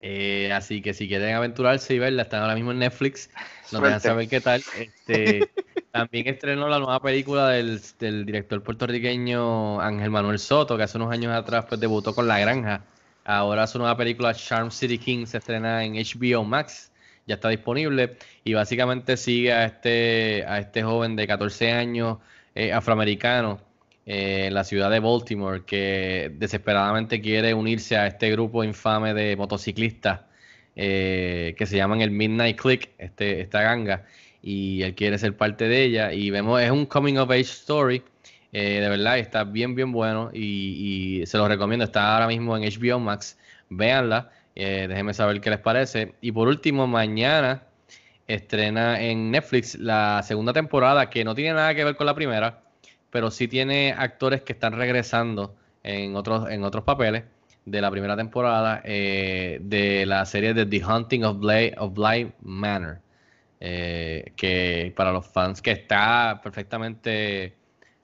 Eh, así que si quieren aventurarse y verla, están ahora mismo en Netflix. Nos dejan saber qué tal. Este, también estrenó la nueva película del, del director puertorriqueño Ángel Manuel Soto, que hace unos años atrás pues, debutó con La Granja. Ahora su nueva película Charm City King se estrena en HBO Max. Ya está disponible. Y básicamente sigue a este, a este joven de 14 años eh, afroamericano eh, en la ciudad de Baltimore que desesperadamente quiere unirse a este grupo infame de motociclistas eh, que se llaman el Midnight Click, este, esta ganga. y él quiere ser parte de ella. Y vemos, es un coming of age story. eh, de verdad, está bien, bien bueno y, y se los recomiendo. Está ahora mismo en HBO Max. Véanla. Eh, déjenme saber qué les parece. Y por último, mañana estrena en Netflix la segunda temporada que no tiene nada que ver con la primera, pero sí tiene actores que están regresando en otros, en otros papeles de la primera temporada eh, de la serie de The Hunting of Bly, of Bly Manor. eh, que para los fans que está perfectamente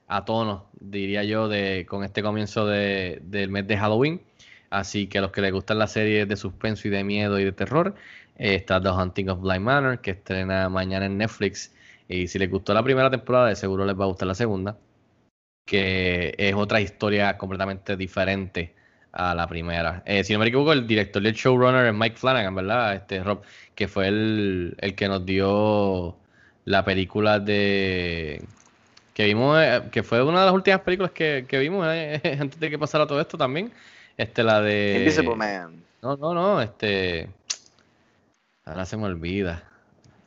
a tono, diría yo, de, con este comienzo de- del mes de Halloween. Así que a los que les gustan las series de suspenso y de miedo y de terror, eh, está The Hunting of Bly Manor, que estrena mañana en Netflix. Y si les gustó la primera temporada, de seguro les va a gustar la segunda, que es otra historia completamente diferente a la primera. Eh, si no me equivoco, el director del showrunner es Mike Flanagan, ¿verdad? Este Rob, que fue el, el que nos dio la película de que vimos, eh, que fue una de las últimas películas que, que vimos eh, antes de que pasara todo esto también. Este, la de. Invisible Man. No, no, no, este. Ahora se me olvida.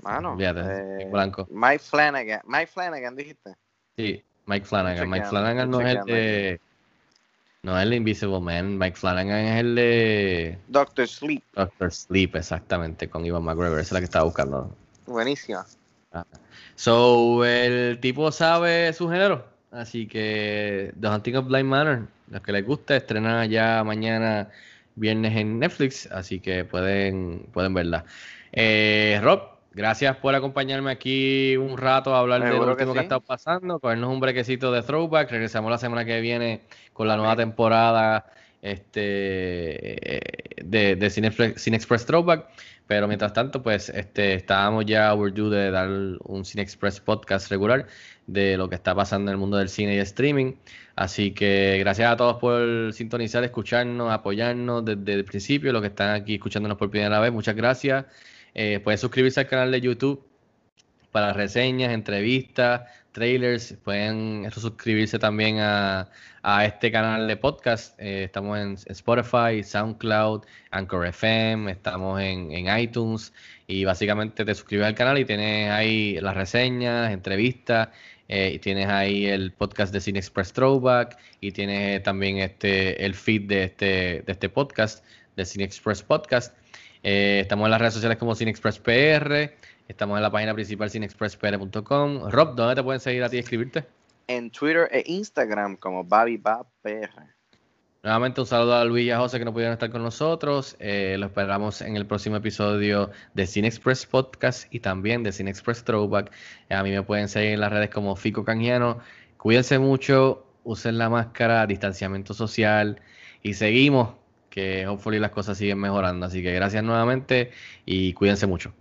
Mano. Eh, en blanco. Mike Flanagan. Mike Flanagan, dijiste. Sí, Mike Flanagan. Mike Flanagan no es el de. No es el Invisible Man. Mike Flanagan es el de Doctor Sleep. Doctor Sleep, exactamente, con Ivan McGregor. Esa es la que estaba buscando. Buenísima. So, el tipo sabe su género. Así que The Hunting of Blind Manor, los que les gusta, estrena ya mañana viernes en Netflix, así que pueden, pueden verla. Eh, Rob, gracias por acompañarme aquí un rato a hablar de lo Seguro que último que, ha sí. estado pasando, cogernos un brequecito de throwback. Regresamos la semana que viene con la nueva temporada este, de, de Cine, Express- Cine Express Throwback. Pero mientras tanto, pues este, estábamos ya overdue de dar un Cine Express podcast regular de lo que está pasando en el mundo del cine y streaming. Así que gracias a todos por sintonizar, escucharnos, apoyarnos desde el principio, los que están aquí escuchándonos por primera vez, muchas gracias. Eh, pueden suscribirse al canal de YouTube para reseñas, entrevistas, trailers. Pueden suscribirse también a, a este canal de podcast. Eh, estamos en Spotify, SoundCloud, Anchor FM, estamos en, en iTunes. Y básicamente te suscribes al canal y tienes ahí las reseñas, entrevistas. eh, y tienes ahí el podcast de Cine Express Throwback. Y tienes también este, el feed de este, de este podcast, de Cine Express Podcast. Eh, estamos en las redes sociales como Cine Express PR. Estamos en la página principal cinexpresspr.com. Rob, ¿dónde te pueden seguir a ti y escribirte? En Twitter e Instagram como BabiBabPR. Nuevamente un saludo a Luis y a José que no pudieron estar con nosotros. Eh, lo esperamos en el próximo episodio de Cine Express Podcast y también de Cine Express Throwback. A mí me pueden seguir en las redes como Fico Canjiano. Cuídense mucho, usen la máscara, distanciamiento social y seguimos que hopefully las cosas siguen mejorando. Así que gracias nuevamente y cuídense mucho.